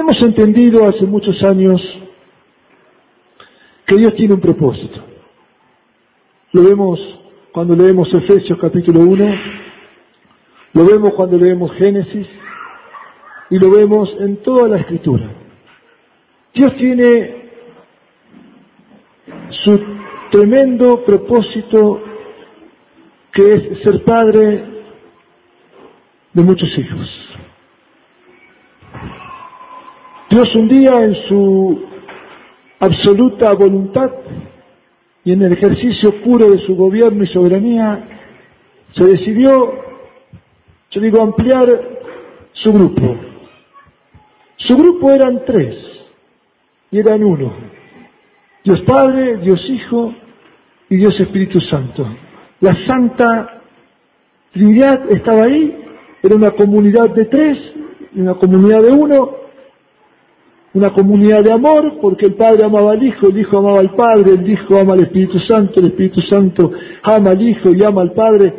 Hemos entendido hace muchos años que Dios tiene un propósito. Lo vemos cuando leemos Efesios capítulo 1, lo vemos cuando leemos Génesis y lo vemos en toda la escritura. Dios tiene su tremendo propósito que es ser padre de muchos hijos. Dios un día en su absoluta voluntad y en el ejercicio puro de su gobierno y soberanía, se decidió, yo digo, ampliar su grupo. Su grupo eran tres y eran uno. Dios Padre, Dios Hijo y Dios Espíritu Santo. La Santa Trinidad estaba ahí, era una comunidad de tres, una comunidad de uno, una comunidad de amor, porque el Padre amaba al Hijo, el Hijo amaba al Padre, el Hijo ama al Espíritu Santo, el Espíritu Santo ama al Hijo y ama al Padre.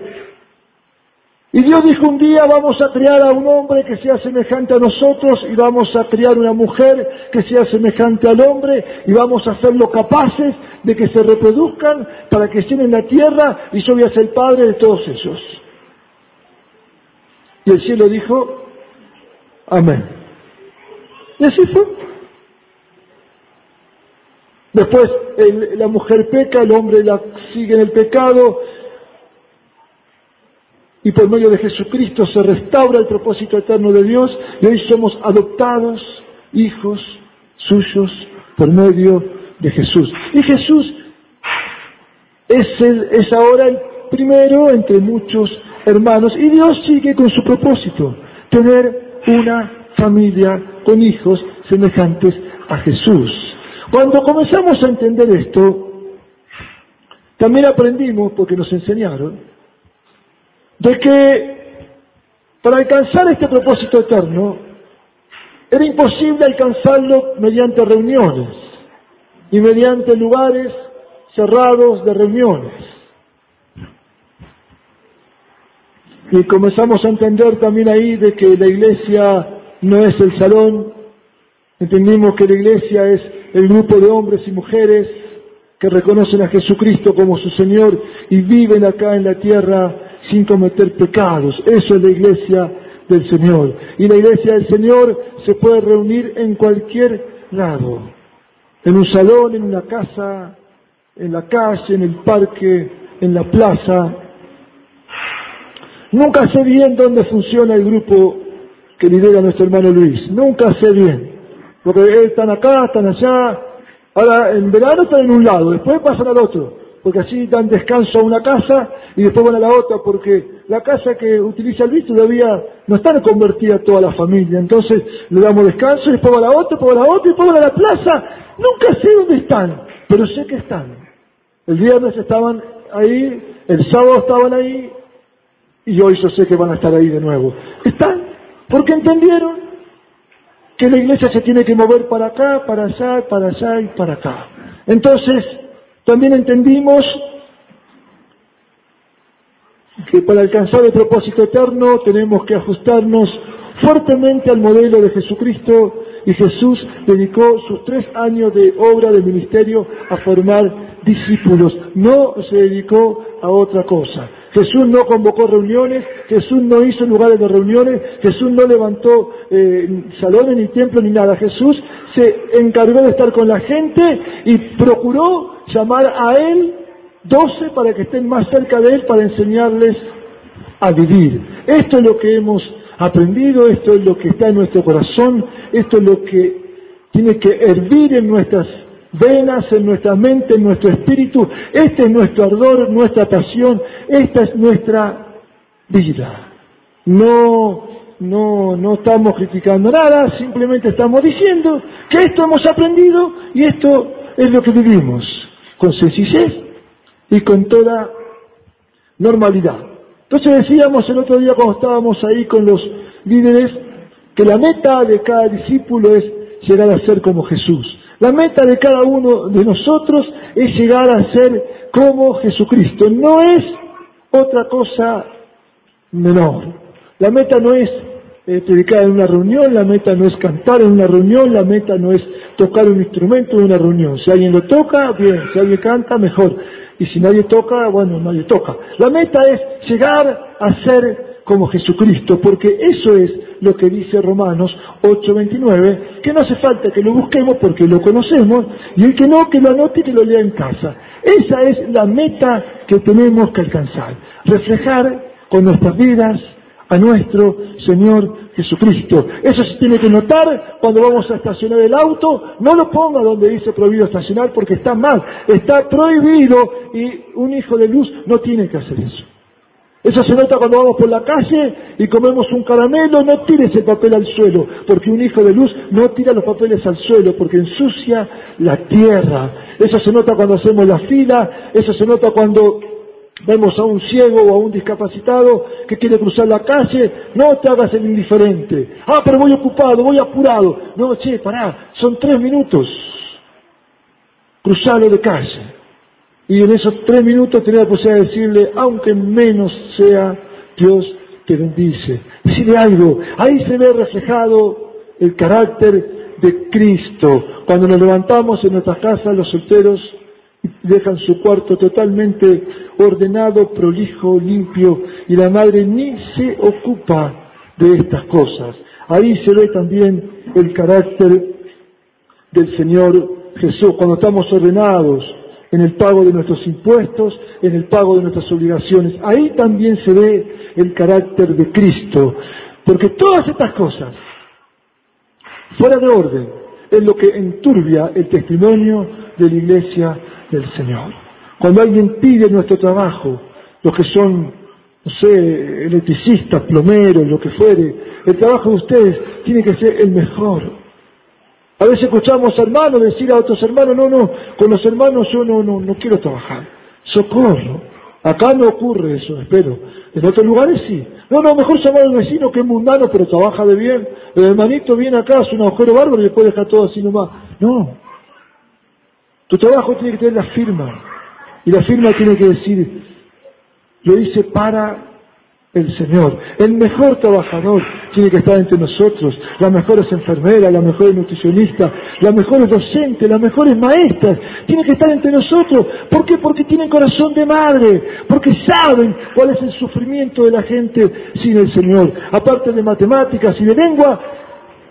Y Dios dijo un día, vamos a crear a un hombre que sea semejante a nosotros y vamos a crear una mujer que sea semejante al hombre y vamos a hacerlo capaces de que se reproduzcan para que estén en la tierra y yo voy a ser el Padre de todos ellos. Y el cielo dijo, amén. Y. Después la mujer peca, el hombre la sigue en el pecado y por medio de Jesucristo se restaura el propósito eterno de Dios y hoy somos adoptados hijos suyos por medio de Jesús. Y Jesús es, es ahora el primero entre muchos hermanos y Dios sigue con su propósito, tener una familia con hijos semejantes a Jesús. Cuando comenzamos a entender esto, también aprendimos, porque nos enseñaron, de que para alcanzar este propósito eterno era imposible alcanzarlo mediante reuniones y mediante lugares cerrados de reuniones. Y comenzamos a entender también ahí de que la iglesia no es el salón, entendimos que la iglesia es el grupo de hombres y mujeres que reconocen a Jesucristo como su Señor y viven acá en la tierra sin cometer pecados. Eso es la iglesia del Señor. Y la iglesia del Señor se puede reunir en cualquier lado, en un salón, en una casa, en la calle, en el parque, en la plaza. Nunca sé bien dónde funciona el grupo que lidera nuestro hermano Luis. Nunca sé bien. Porque están acá, están allá. Ahora, en verano están en un lado, después pasan al otro. Porque así dan descanso a una casa y después van a la otra, porque la casa que utiliza Luis todavía no está convertida toda la familia. Entonces le damos descanso y después va a la otra, después va a la otra, y después van a la plaza. Nunca sé dónde están, pero sé que están. El viernes estaban ahí, el sábado estaban ahí, y hoy yo sé que van a estar ahí de nuevo. Están, porque entendieron que la iglesia se tiene que mover para acá, para allá, para allá y para acá. Entonces, también entendimos que para alcanzar el propósito eterno tenemos que ajustarnos fuertemente al modelo de Jesucristo y Jesús dedicó sus tres años de obra de ministerio a formar discípulos, no se dedicó a otra cosa. Jesús no convocó reuniones, Jesús no hizo lugares de reuniones, Jesús no levantó eh, salones ni templos ni nada. Jesús se encargó de estar con la gente y procuró llamar a Él doce para que estén más cerca de Él para enseñarles a vivir. Esto es lo que hemos aprendido, esto es lo que está en nuestro corazón, esto es lo que tiene que hervir en nuestras venas, en nuestra mente, en nuestro espíritu. Este es nuestro ardor, nuestra pasión, esta es nuestra vida. No no, no estamos criticando nada, simplemente estamos diciendo que esto hemos aprendido y esto es lo que vivimos, con sencillez y con toda normalidad. Entonces decíamos el otro día cuando estábamos ahí con los líderes que la meta de cada discípulo es llegar a ser como Jesús. La meta de cada uno de nosotros es llegar a ser como Jesucristo. No es otra cosa menor. La meta no es eh, predicar en una reunión, la meta no es cantar en una reunión, la meta no es tocar un instrumento en una reunión. Si alguien lo toca, bien, si alguien canta, mejor. Y si nadie toca, bueno, nadie toca. La meta es llegar a ser como Jesucristo, porque eso es lo que dice Romanos 8:29, que no hace falta que lo busquemos porque lo conocemos, y el que no, que lo anote y que lo lea en casa. Esa es la meta que tenemos que alcanzar, reflejar con nuestras vidas a nuestro Señor Jesucristo. Eso se tiene que notar cuando vamos a estacionar el auto. No lo ponga donde dice prohibido estacionar porque está mal. Está prohibido y un hijo de luz no tiene que hacer eso. Eso se nota cuando vamos por la calle y comemos un caramelo, no tires el papel al suelo, porque un hijo de luz no tira los papeles al suelo, porque ensucia la tierra. Eso se nota cuando hacemos la fila, eso se nota cuando vemos a un ciego o a un discapacitado que quiere cruzar la calle, no te hagas el indiferente. Ah, pero voy ocupado, voy apurado. No, che, pará, son tres minutos. Cruzalo de calle. Y en esos tres minutos tenés la posibilidad de decirle, aunque menos sea, Dios te bendice. Decirle algo. Ahí se ve reflejado el carácter de Cristo. Cuando nos levantamos en nuestras casas, los solteros dejan su cuarto totalmente ordenado, prolijo, limpio, y la madre ni se ocupa de estas cosas. Ahí se ve también el carácter del Señor Jesús, cuando estamos ordenados, en el pago de nuestros impuestos, en el pago de nuestras obligaciones. Ahí también se ve el carácter de Cristo, porque todas estas cosas, fuera de orden, es lo que enturbia el testimonio de la iglesia del Señor. Cuando alguien pide nuestro trabajo, los que son, no sé, electricistas, plomeros, lo que fuere, el trabajo de ustedes tiene que ser el mejor. A veces escuchamos hermanos decir a otros hermanos, no, no, con los hermanos yo no, no, no quiero trabajar. Socorro. Acá no ocurre eso, espero. En otros lugares sí. No, no, mejor llamar al vecino que es mundano pero trabaja de bien. El hermanito viene acá, hace un agujero bárbaro y después deja todo así nomás. No. Tu trabajo tiene que tener la firma. Y la firma tiene que decir, lo hice para el Señor. El mejor trabajador tiene que estar entre nosotros. Las mejores enfermeras, las mejores nutricionistas, las mejores docentes, las mejores maestras. Tienen que estar entre nosotros. ¿Por qué? Porque tienen corazón de madre. Porque saben cuál es el sufrimiento de la gente sin el Señor. Aparte de matemáticas y de lengua,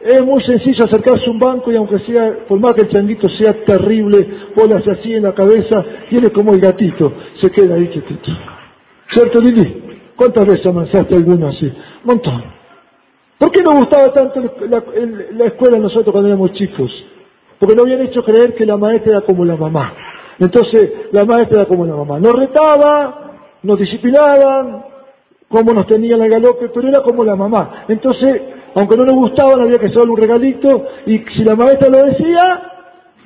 es muy sencillo acercarse a un banco y aunque sea, por más que el changuito sea terrible, vos así en la cabeza, tiene como el gatito, se queda ahí quietito. ¿Cierto, Lili? ¿Cuántas veces avanzaste alguno así? Montón. ¿Por qué nos gustaba tanto la, la, escuela nosotros cuando éramos chicos? Porque nos habían hecho creer que la maestra era como la mamá. Entonces, la maestra era como la mamá. Nos retaba, nos disciplinaban, como nos tenían el galope, pero era como la mamá. Entonces, aunque no nos gustaban, había que hacerle un regalito, y si la maestra lo decía,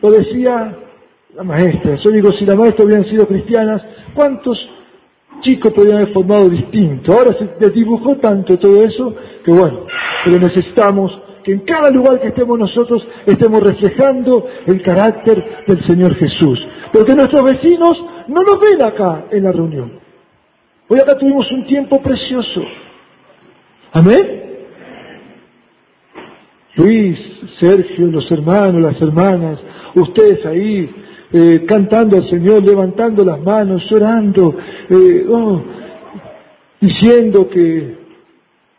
lo decía la maestra. Yo digo, si la maestra hubieran sido cristianas, ¿cuántos chicos podían haber formado distinto. Ahora se desdibujó tanto todo eso que bueno, pero necesitamos que en cada lugar que estemos nosotros estemos reflejando el carácter del Señor Jesús. Porque nuestros vecinos no nos ven acá en la reunión. Hoy acá tuvimos un tiempo precioso. Amén. Luis, Sergio, los hermanos, las hermanas, ustedes ahí, eh, cantando al Señor, levantando las manos, llorando, eh, oh, diciendo que,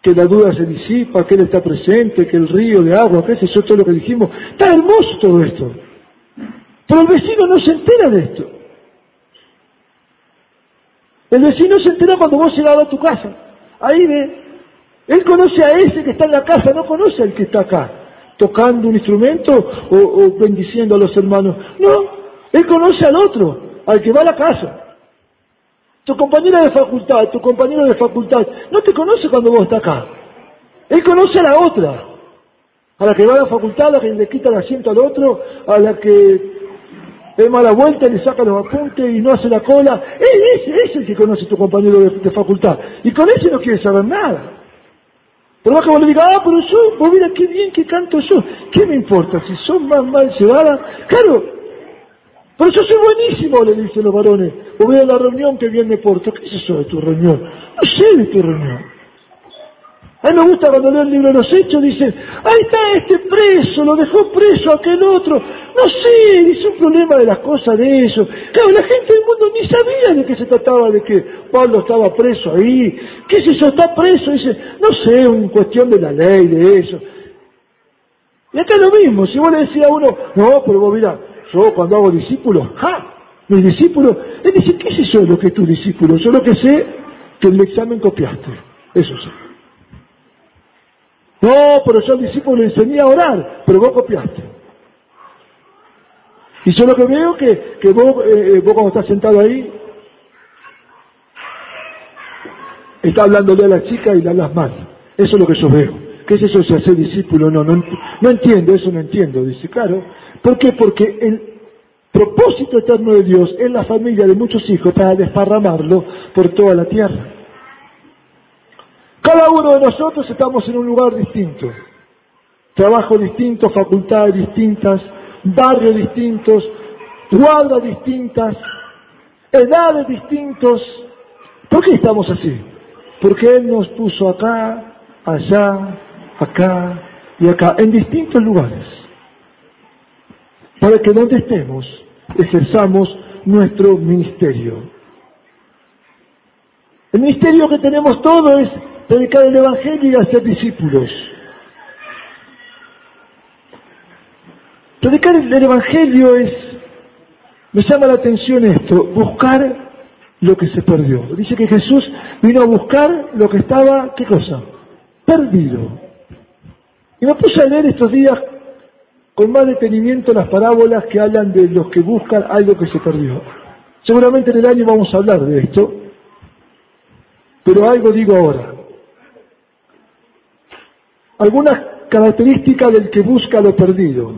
que la duda se disipa, que Él está presente, que el río de agua, que es eso todo lo que dijimos. Está hermoso todo esto. Pero el vecino no se entera de esto. El vecino se entera cuando vos llegás a tu casa. Ahí ve. Él conoce a ese que está en la casa, no conoce al que está acá, tocando un instrumento o, o bendiciendo a los hermanos. No, él conoce al otro, al que va a la casa. Tu compañera de facultad, tu compañero de facultad, no te conoce cuando vos estás acá. Él conoce a la otra, a la que va a la facultad, a la que le quita el asiento al otro, a la que es mala vuelta, le saca los apuntes y no hace la cola. Él es, es el que conoce a tu compañero de, facultad. Y con ese no quiere saber nada. Por más que vos le digas, ah, pero yo, vos mira qué bien que canto yo. ¿Qué me importa? Si son más mal llevadas. Claro, pero yo soy buenísimo, le dicen los varones. Vos voy la reunión que bien me porto. ¿Qué es eso de tu reunión? No sé de tu reunión. A mí me gusta cuando leo el libro de los hechos, dice, ahí está este preso, lo dejó preso aquel otro. No sé, dice un problema de las cosas de eso. Claro, la gente del mundo ni sabía de qué se trataba, de que Pablo estaba preso ahí. ¿Qué es eso? Está preso. Dice, no sé, una cuestión de la ley, de eso. Y acá lo mismo, si vos le decías a uno, no, pero vos mira, yo cuando hago discípulos, ¡ja! Mis discípulos, él dice, ¿qué es eso lo que es tu discípulo? Yo que sé que el examen copiaste. Eso sí. No, pero yo al discípulo le enseñé a orar, pero vos copiaste. Y yo lo que veo que, que vos, eh, vos cuando estás sentado ahí, está hablándole a la chica y le hablas mal. Eso es lo que yo veo. ¿Qué es eso de hacer discípulo? No, no, no entiendo, eso no entiendo. Dice, claro. ¿Por qué? Porque el propósito eterno de Dios es la familia de muchos hijos para desparramarlo por toda la tierra. Cada uno de nosotros estamos en un lugar distinto, trabajo distinto, facultades distintas, barrios distintos, cuadras distintas, edades distintos. ¿Por qué estamos así? Porque Él nos puso acá, allá, acá y acá, en distintos lugares, para que donde estemos ejerzamos nuestro ministerio. El ministerio que tenemos todo es predicar el Evangelio y hacer discípulos. Predicar el Evangelio es, me llama la atención esto, buscar lo que se perdió. Dice que Jesús vino a buscar lo que estaba, ¿qué cosa? Perdido. Y me puse a leer estos días con más detenimiento las parábolas que hablan de los que buscan algo que se perdió. Seguramente en el año vamos a hablar de esto, pero algo digo ahora algunas características del que busca lo perdido.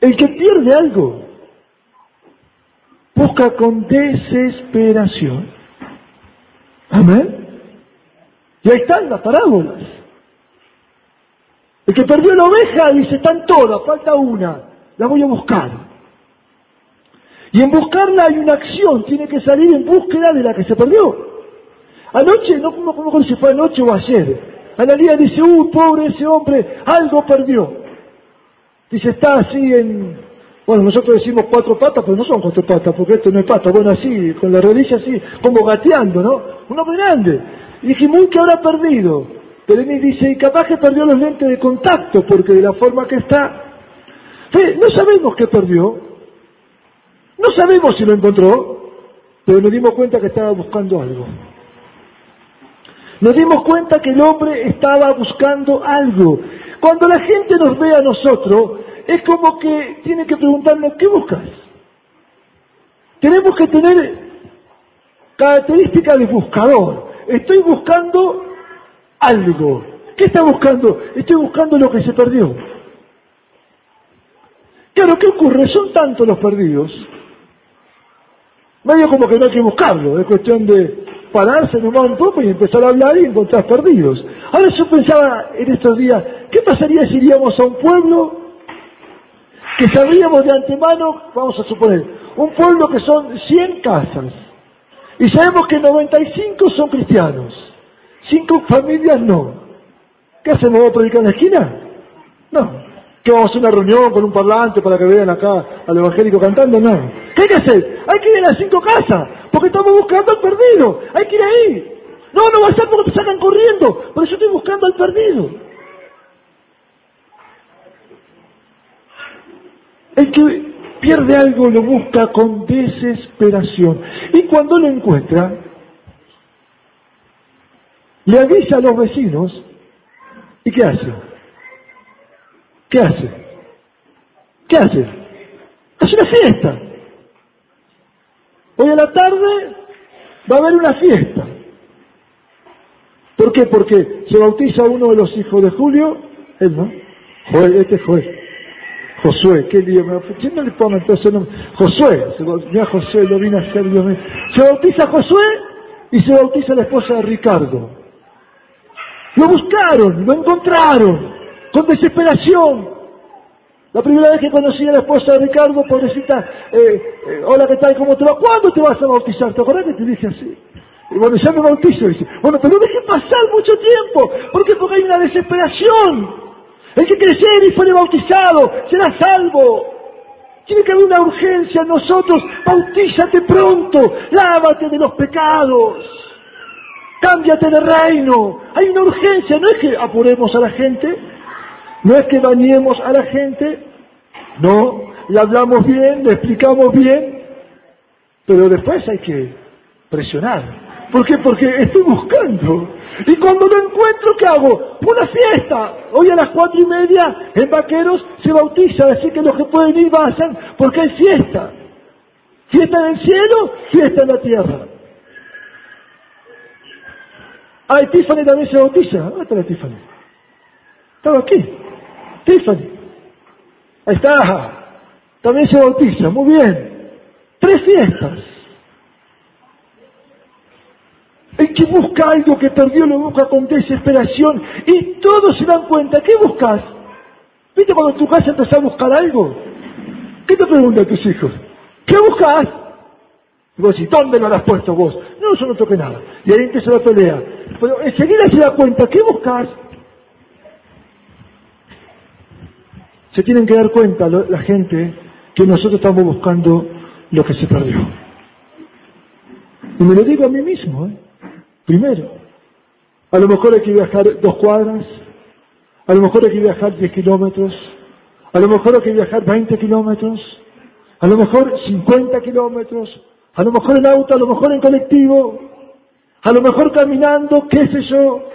El que pierde algo busca con desesperación. Amén. Y ahí están las parábolas. El que perdió la oveja dice, están todas, falta una, la voy a buscar. Y en buscarla hay una acción, tiene que salir en búsqueda de la que se perdió. Anoche, no como si fue anoche o ayer, Analía dice, uy, pobre ese hombre, algo perdió. Dice, está así en, bueno, nosotros decimos cuatro patas, pero no son cuatro patas, porque esto no es pata, bueno, así, con la rodilla así, como gateando, ¿no? Un hombre grande. Y dije, que habrá perdido. Pero dice, y capaz que perdió los lentes de contacto, porque de la forma que está, no sabemos qué perdió, no sabemos si lo encontró, pero nos dimos cuenta que estaba buscando algo. Nos dimos cuenta que el hombre estaba buscando algo. Cuando la gente nos ve a nosotros, es como que tiene que preguntarnos, ¿qué buscas? Tenemos que tener características de buscador. Estoy buscando algo. ¿Qué está buscando? Estoy buscando lo que se perdió. Claro, ¿qué ocurre? Son tantos los perdidos. Medio como que no hay que buscarlo, es cuestión de pararse nomás un poco y empezar a hablar y encontrar perdidos. Ahora yo pensaba en estos días, ¿qué pasaría si iríamos a un pueblo que sabíamos de antemano, vamos a suponer, un pueblo que son 100 casas y sabemos que 95 son cristianos, 5 familias no. ¿Qué hacemos? ¿Vamos a predicar en la esquina? No. ¿Qué vamos a hacer una reunión con un parlante para que vean acá al evangélico cantando? No. ¿Qué hay que hacer? Hay que ir a las cinco casas, porque estamos buscando al perdido. Hay que ir ahí. No, no va a ser porque te sacan corriendo, pero yo estoy buscando al perdido. El que pierde algo lo busca con desesperación. Y cuando lo encuentra, le avisa a los vecinos. ¿Y qué hace? ¿Qué hace? ¿Qué hace? Hace una fiesta. Hoy a la tarde va a haber una fiesta. ¿Por qué? Porque se bautiza uno de los hijos de Julio, él no, Joel, este es Joel. Josué, qué lío, ¿quién no le pone entonces nombre? Josué, mira Josué, lo vine a hacer Dios mío. Se bautiza Josué y se bautiza la esposa de Ricardo. Lo buscaron, lo encontraron, con desesperación. La primera vez que conocí a la esposa de Ricardo, pobrecita, eh, eh, hola, ¿qué tal? ¿Cómo te va? ¿Cuándo te vas a bautizar? ¿Te acuerdas que te dije así? Y bueno, ya me bautizo, dice, bueno, pero deje pasar mucho tiempo. ¿Por qué? Porque hay una desesperación. El que crecer y fuere bautizado será salvo. Tiene que haber una urgencia en nosotros. Bautízate pronto. Lávate de los pecados. Cámbiate de reino. Hay una urgencia. No es que apuremos a la gente. No es que bañemos a la gente. No. Le hablamos bien, le explicamos bien. Pero después hay que presionar. ¿Por qué? Porque estoy buscando. Y cuando lo encuentro, ¿qué hago? Una fiesta. Hoy a las cuatro y media en Vaqueros se bautiza, así que los que pueden ir vayan, porque hay fiesta. Fiesta en el cielo, fiesta en la tierra. Ah, y Tiffany también se bautiza. ¿Dónde Tiffany? Estaba aquí. Tiffany. Ahí está. También se bautiza. Muy bien. Tres fiestas. El que busca algo que perdió lo busca con desesperación y todos se dan cuenta. ¿Qué buscas? ¿Viste cuando en tu casa empezás a buscar algo? ¿Qué te preguntan tus hijos? ¿Qué buscas? Y vos decís, ¿dónde lo has puesto vos? No, yo no toqué nada. Y ahí empieza la pelea. Pero enseguida se da cuenta, ¿qué buscas? Se tienen que dar cuenta la gente que nosotros estamos buscando lo que se perdió. Y me lo digo a mí mismo, ¿eh? Primero, a lo mejor hay que viajar dos cuadras, a lo mejor hay que viajar diez kilómetros, a lo mejor hay que viajar veinte kilómetros, a lo mejor cincuenta kilómetros, a lo mejor en auto, a lo mejor en colectivo, a lo mejor caminando, qué sé yo.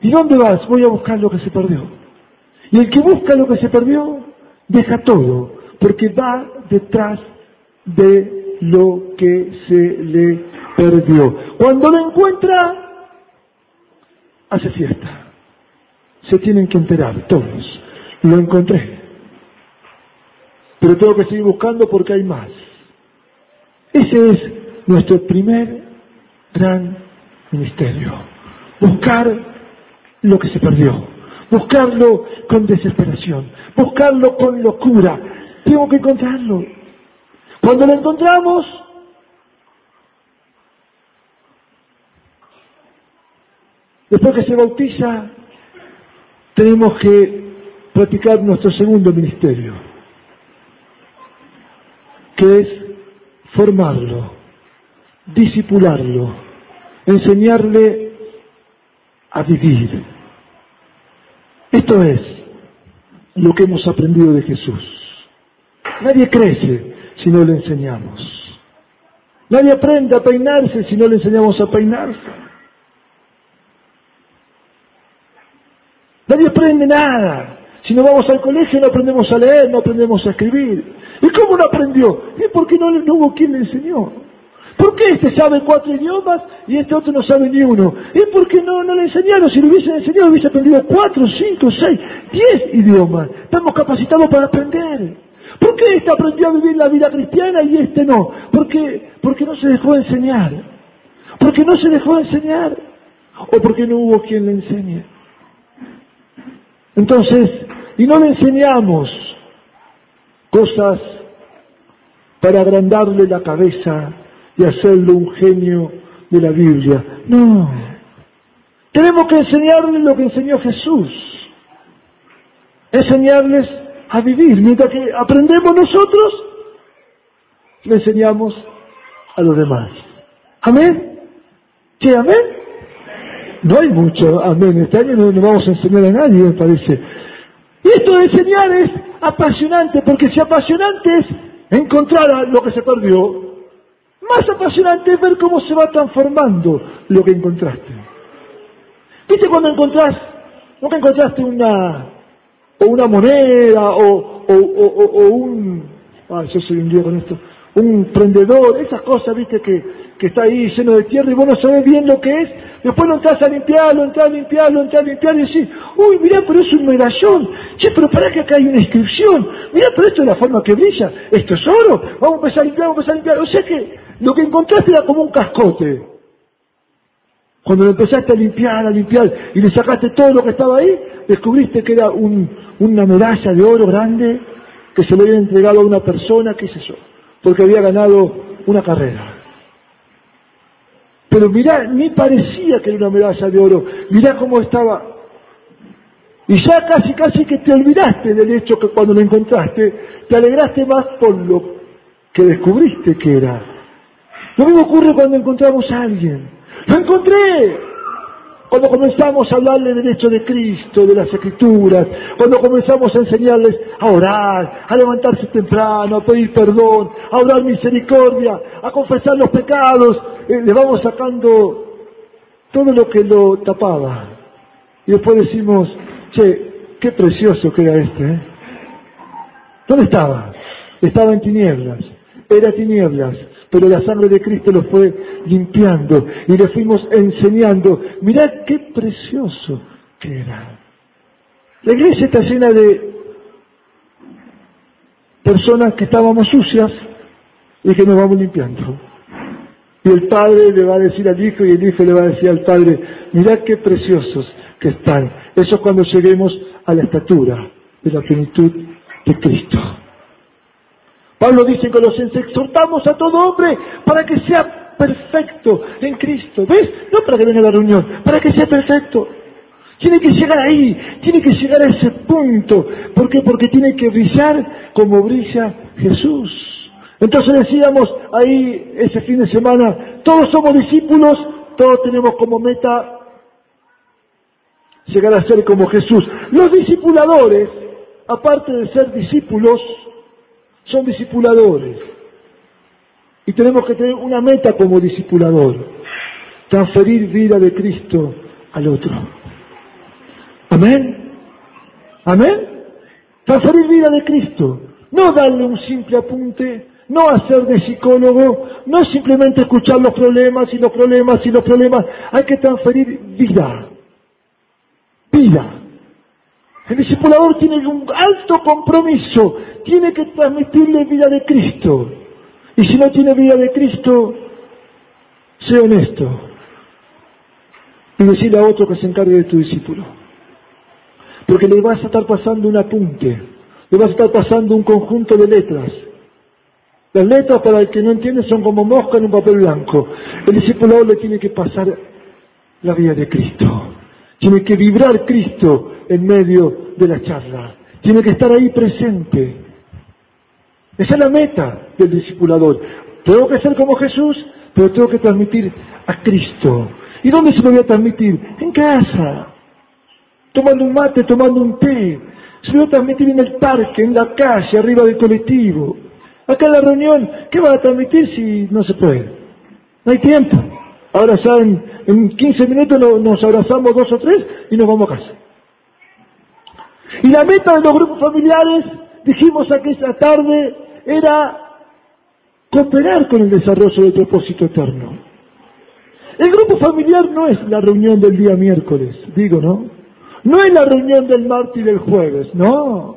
¿Y dónde vas? Voy a buscar lo que se perdió. Y el que busca lo que se perdió, deja todo, porque va detrás de lo que se le perdió. Cuando lo encuentra, hace fiesta. Se tienen que enterar todos. Lo encontré. Pero tengo que seguir buscando porque hay más. Ese es nuestro primer gran ministerio. Buscar lo que se perdió. Buscarlo con desesperación. Buscarlo con locura. Tengo que encontrarlo. Cuando lo encontramos, Después que se bautiza, tenemos que practicar nuestro segundo ministerio, que es formarlo, disipularlo, enseñarle a vivir. Esto es lo que hemos aprendido de Jesús. Nadie crece si no le enseñamos. Nadie aprende a peinarse si no le enseñamos a peinarse. Nadie aprende nada. Si no vamos al colegio no aprendemos a leer, no aprendemos a escribir. ¿Y cómo no aprendió? ¿Y por qué no, hubo quien le enseñó? ¿Por qué este sabe cuatro idiomas y este otro no sabe ni uno? ¿Y por qué no, no le enseñaron? Si le hubiesen enseñado hubiese aprendido cuatro, cinco, seis, diez idiomas. Estamos capacitados para aprender. ¿Por qué este aprendió a vivir la vida cristiana y este no? Porque, porque no se dejó enseñar. Porque no se dejó enseñar. O porque no hubo quien le enseñe. Entonces, y no le enseñamos cosas para agrandarle la cabeza y hacerlo un genio de la Biblia. No. Tenemos que enseñarle lo que enseñó Jesús. Enseñarles a vivir. Mientras que aprendemos nosotros, le enseñamos a los demás. Amén. ¿Qué amén? No hay mucho amén. Este año no, vamos a enseñar a nadie, me parece. Y esto de enseñar es apasionante, porque si apasionante es encontrar lo que se perdió, más apasionante es ver cómo se va transformando lo que encontraste. ¿Viste cuando encontrás, nunca encontraste una, o una moneda, o, o, o, un, ah, yo soy un lío con esto, un prendedor, esas cosas, viste, que, que está ahí lleno de tierra y vos no sabés bien lo que es, después lo entras a limpiarlo, entras a limpiarlo, entras a limpiarlo y decís, uy, mirá, pero es un medallón, che, pero para que acá hay una inscripción, mirá, pero esto es la forma que brilla, esto es oro, vamos a empezar a limpiar, vamos a empezar a limpiar, o sea que lo que encontraste era como un cascote. Cuando lo empezaste a limpiar, a limpiar, y le sacaste todo lo que estaba ahí, descubriste que era un, una medalla de oro grande que se le había entregado a una persona, qué sé yo, porque había ganado una carrera. Pero mirá, ni parecía que era una medalla de oro, mirá cómo estaba. Y ya casi, casi que te olvidaste del hecho que cuando lo encontraste, te alegraste más por lo que descubriste que era. Lo mismo ocurre cuando encontramos a alguien. ¡Lo encontré! Cuando comenzamos a hablarle del hecho de Cristo, de las Escrituras, cuando comenzamos a enseñarles a orar, a levantarse temprano, a pedir perdón, a orar misericordia, a confesar los pecados, eh, le vamos sacando todo lo que lo tapaba. Y después decimos, che, qué precioso que era este. ¿eh? ¿Dónde estaba? Estaba en tinieblas. Era tinieblas pero la sangre de Cristo lo fue limpiando y le fuimos enseñando. Mirad qué precioso que era. La iglesia está llena de personas que estábamos sucias y que nos vamos limpiando. Y el padre le va a decir al hijo y el hijo le va a decir al padre, mirad qué preciosos que están. Eso es cuando lleguemos a la estatura de la plenitud de Cristo. Pablo dice que los exhortamos a todo hombre para que sea perfecto en Cristo. ¿Ves? No para que venga a la reunión, para que sea perfecto. Tiene que llegar ahí, tiene que llegar a ese punto. ¿Por qué? Porque tiene que brillar como brilla Jesús. Entonces decíamos ahí ese fin de semana, todos somos discípulos, todos tenemos como meta llegar a ser como Jesús. Los discipuladores, aparte de ser discípulos, son discipuladores. Y tenemos que tener una meta como discipulador, transferir vida de Cristo al otro. Amén. Amén. Transferir vida de Cristo. No darle un simple apunte, no hacer de psicólogo, no simplemente escuchar los problemas y los problemas y los problemas. Hay que transferir vida. Vida. El discipulador tiene un alto compromiso, tiene que transmitirle vida de Cristo. Y si no tiene vida de Cristo, sea honesto y decirle a otro que se encargue de tu discípulo. Porque le vas a estar pasando un apunte, le vas a estar pasando un conjunto de letras. Las letras, para el que no entiende, son como mosca en un papel blanco. El discipulador le tiene que pasar la vida de Cristo. Tiene que vibrar Cristo en medio de la charla. Tiene que estar ahí presente. Esa es la meta del discipulador. Tengo que ser como Jesús, pero tengo que transmitir a Cristo. ¿Y dónde se lo voy a transmitir? En casa. Tomando un mate, tomando un té. Se lo voy a transmitir en el parque, en la calle, arriba del colectivo. Acá en la reunión, ¿qué va a transmitir si no se puede? No hay tiempo. Ahora ya en, 15 minutos nos abrazamos dos o tres y nos vamos a casa. Y la meta de los grupos familiares, dijimos aquella tarde, era cooperar con el desarrollo del propósito eterno. El grupo familiar no es la reunión del día miércoles, digo, ¿no? No es la reunión del martes y del jueves, no.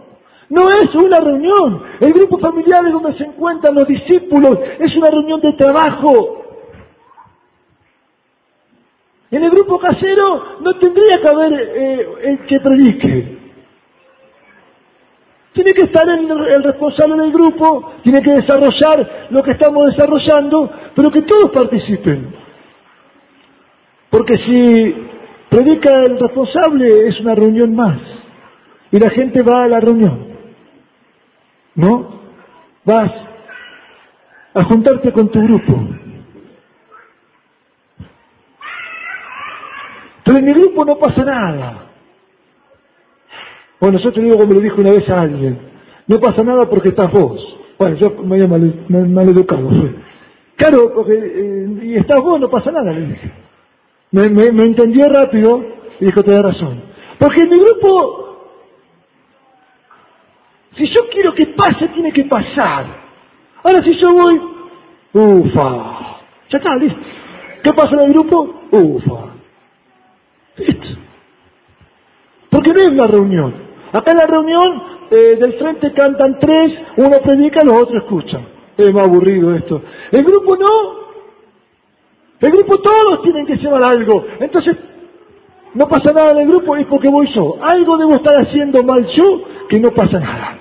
No es una reunión. El grupo familiar es donde se encuentran los discípulos, es una reunión de trabajo, en el grupo casero no tendría que haber eh, el que predique. Tiene que estar el, el, responsable del grupo, tiene que desarrollar lo que estamos desarrollando, pero que todos participen. Porque si predica el responsable es una reunión más y la gente va a la reunión. ¿No? Vas a juntarte con tu grupo. Pero en mi grupo no pasa nada. Bueno, yo te digo como lo dijo una vez a alguien, no pasa nada porque estás vos. Bueno, yo me había mal, educado. Claro, porque eh, y estás vos, no pasa nada, le dije. Me, me, entendió rápido y dijo, te da razón. Porque en mi grupo, si yo quiero que pase, tiene que pasar. Ahora si yo voy, ufa, ya está, listo. ¿Qué pasa en el grupo? Ufa. Porque no es la reunión. Acá en la reunión eh, del frente cantan tres, uno predica, los otros escuchan. Es más aburrido esto. El grupo no. El grupo todos tienen que llevar algo. Entonces, no pasa nada en el grupo, es porque voy yo. Algo debo estar haciendo mal yo que no pasa nada.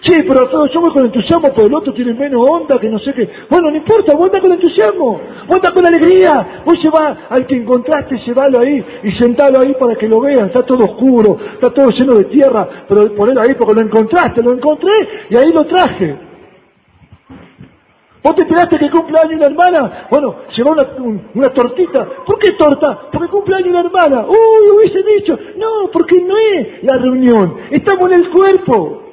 Sí, pero todo yo voy con entusiasmo, pero el otro tiene menos onda, que no sé qué. Bueno, no importa, vos con entusiasmo, vos con alegría. Vos llevá al que encontraste, llévalo ahí y sentalo ahí para que lo vean. Está todo oscuro, está todo lleno de tierra, pero ponelo ahí porque lo encontraste, lo encontré y ahí lo traje. ¿Vos te esperaste que cumpla año una hermana? Bueno, llevó una, una, tortita. ¿Por qué torta? Porque cumple año una hermana. Uy, hubiese dicho. No, porque no es la reunión. Estamos en el cuerpo.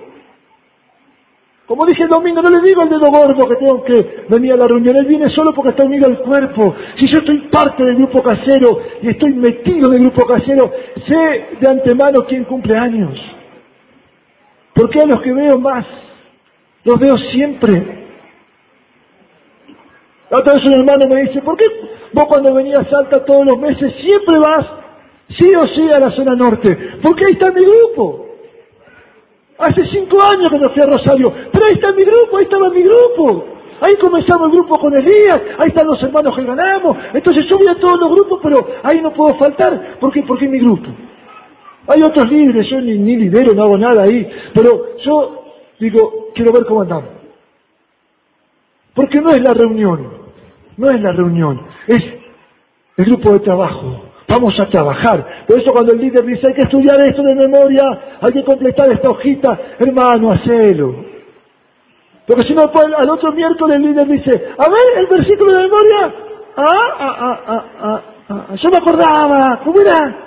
Como dije el domingo, no le digo al dedo gordo que tengo que venir a la reunión. Él viene solo porque está unido al cuerpo. Si yo estoy parte del grupo casero y estoy metido en el grupo casero, sé de antemano quién cumple años. Porque a los que veo más, los veo siempre. La otra vez un hermano me dice, ¿por qué vos cuando venías a Salta todos los meses siempre vas sí o sí a la zona norte? Porque ahí está mi grupo. Hace cinco años que no fui a Rosario, pero ahí está mi grupo, ahí estaba mi grupo. Ahí comenzamos el grupo con Elías, ahí están los hermanos que ganamos. Entonces yo voy a todos los grupos, pero ahí no puedo faltar. Porque es mi grupo. Hay otros líderes, yo ni, ni lidero, no hago nada ahí. Pero yo digo, quiero ver cómo andamos. Porque no es la reunión, no es la reunión, es el grupo de trabajo. Vamos a trabajar. Por eso cuando el líder dice hay que estudiar esto de memoria, hay que completar esta hojita, hermano, hacelo. Porque si no, pues, al otro miércoles el líder dice, a ver, el versículo de memoria, ah, ah, ah, ah, ah, ah yo me acordaba, ¿cómo era?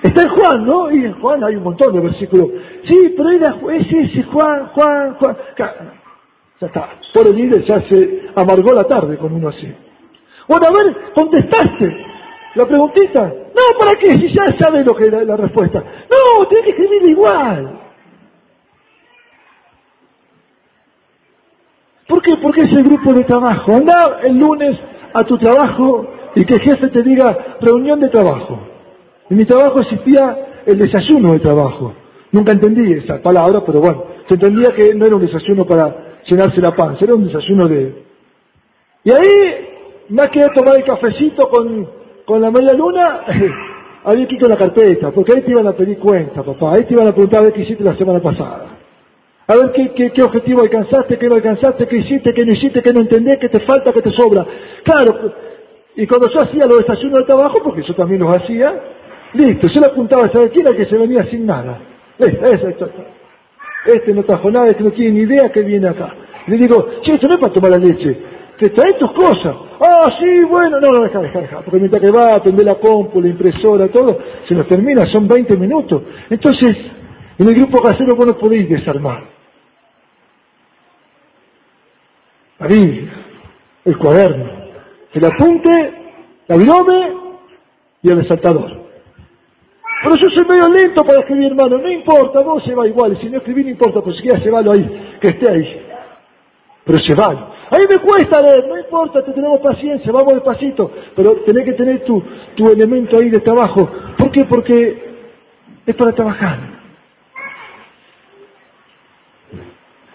Está en Juan, ¿no? Y en Juan hay un montón de versículos. Sí, pero era ese, ese Juan, Juan, Juan. Ya está. Por el líder ya se amargó la tarde con uno así. Bueno, a ver, contestaste la preguntita. No, ¿para qué? Si ya sabe lo que es la, respuesta. No, tiene que escribir igual. ¿Por qué? Porque es el grupo de trabajo. Anda el lunes a tu trabajo y que el jefe te diga reunión de trabajo. En mi trabajo existía el desayuno de trabajo. Nunca entendí esa palabra, pero bueno, se entendía que no era un desayuno para llenarse la panza, era un desayuno de... Y ahí, más que tomar el cafecito con con la media luna, había con la carpeta, porque ahí te iban a pedir cuenta, papá. Ahí te iban a preguntar a ver qué hiciste la semana pasada. A ver qué, qué, objetivo alcanzaste, qué no alcanzaste, qué hiciste, qué no hiciste, qué no entendés, qué te falta, qué te sobra. Claro, y cuando yo hacía los desayunos de trabajo, porque yo también los hacía, listo, yo le apuntaba a saber quién era que se venía sin nada. Este, este no trajo nada, este no tiene ni idea que viene acá. Le digo, che, esto no es para tomar la leche, te trae tus cosas. Ah, sí, bueno, no, no, deja, deja, deja. Porque mientras que va a atender la compu, la impresora, todo, se nos termina, son 20 minutos. Entonces, en el grupo casero vos no podéis desarmar. La Biblia, el cuaderno, el apunte, la virome y el resaltador. Pero yo soy medio lento para escribir, hermano, no importa, vos se va igual, si no escribí no importa, pues si quieres llevarlo ahí, que esté ahí. Pero llevalo. A mí me cuesta leer, no importa, te tenemos paciencia, vamos despacito, pero tenés que tener tu, tu elemento ahí de trabajo. ¿Por qué? Porque es para trabajar.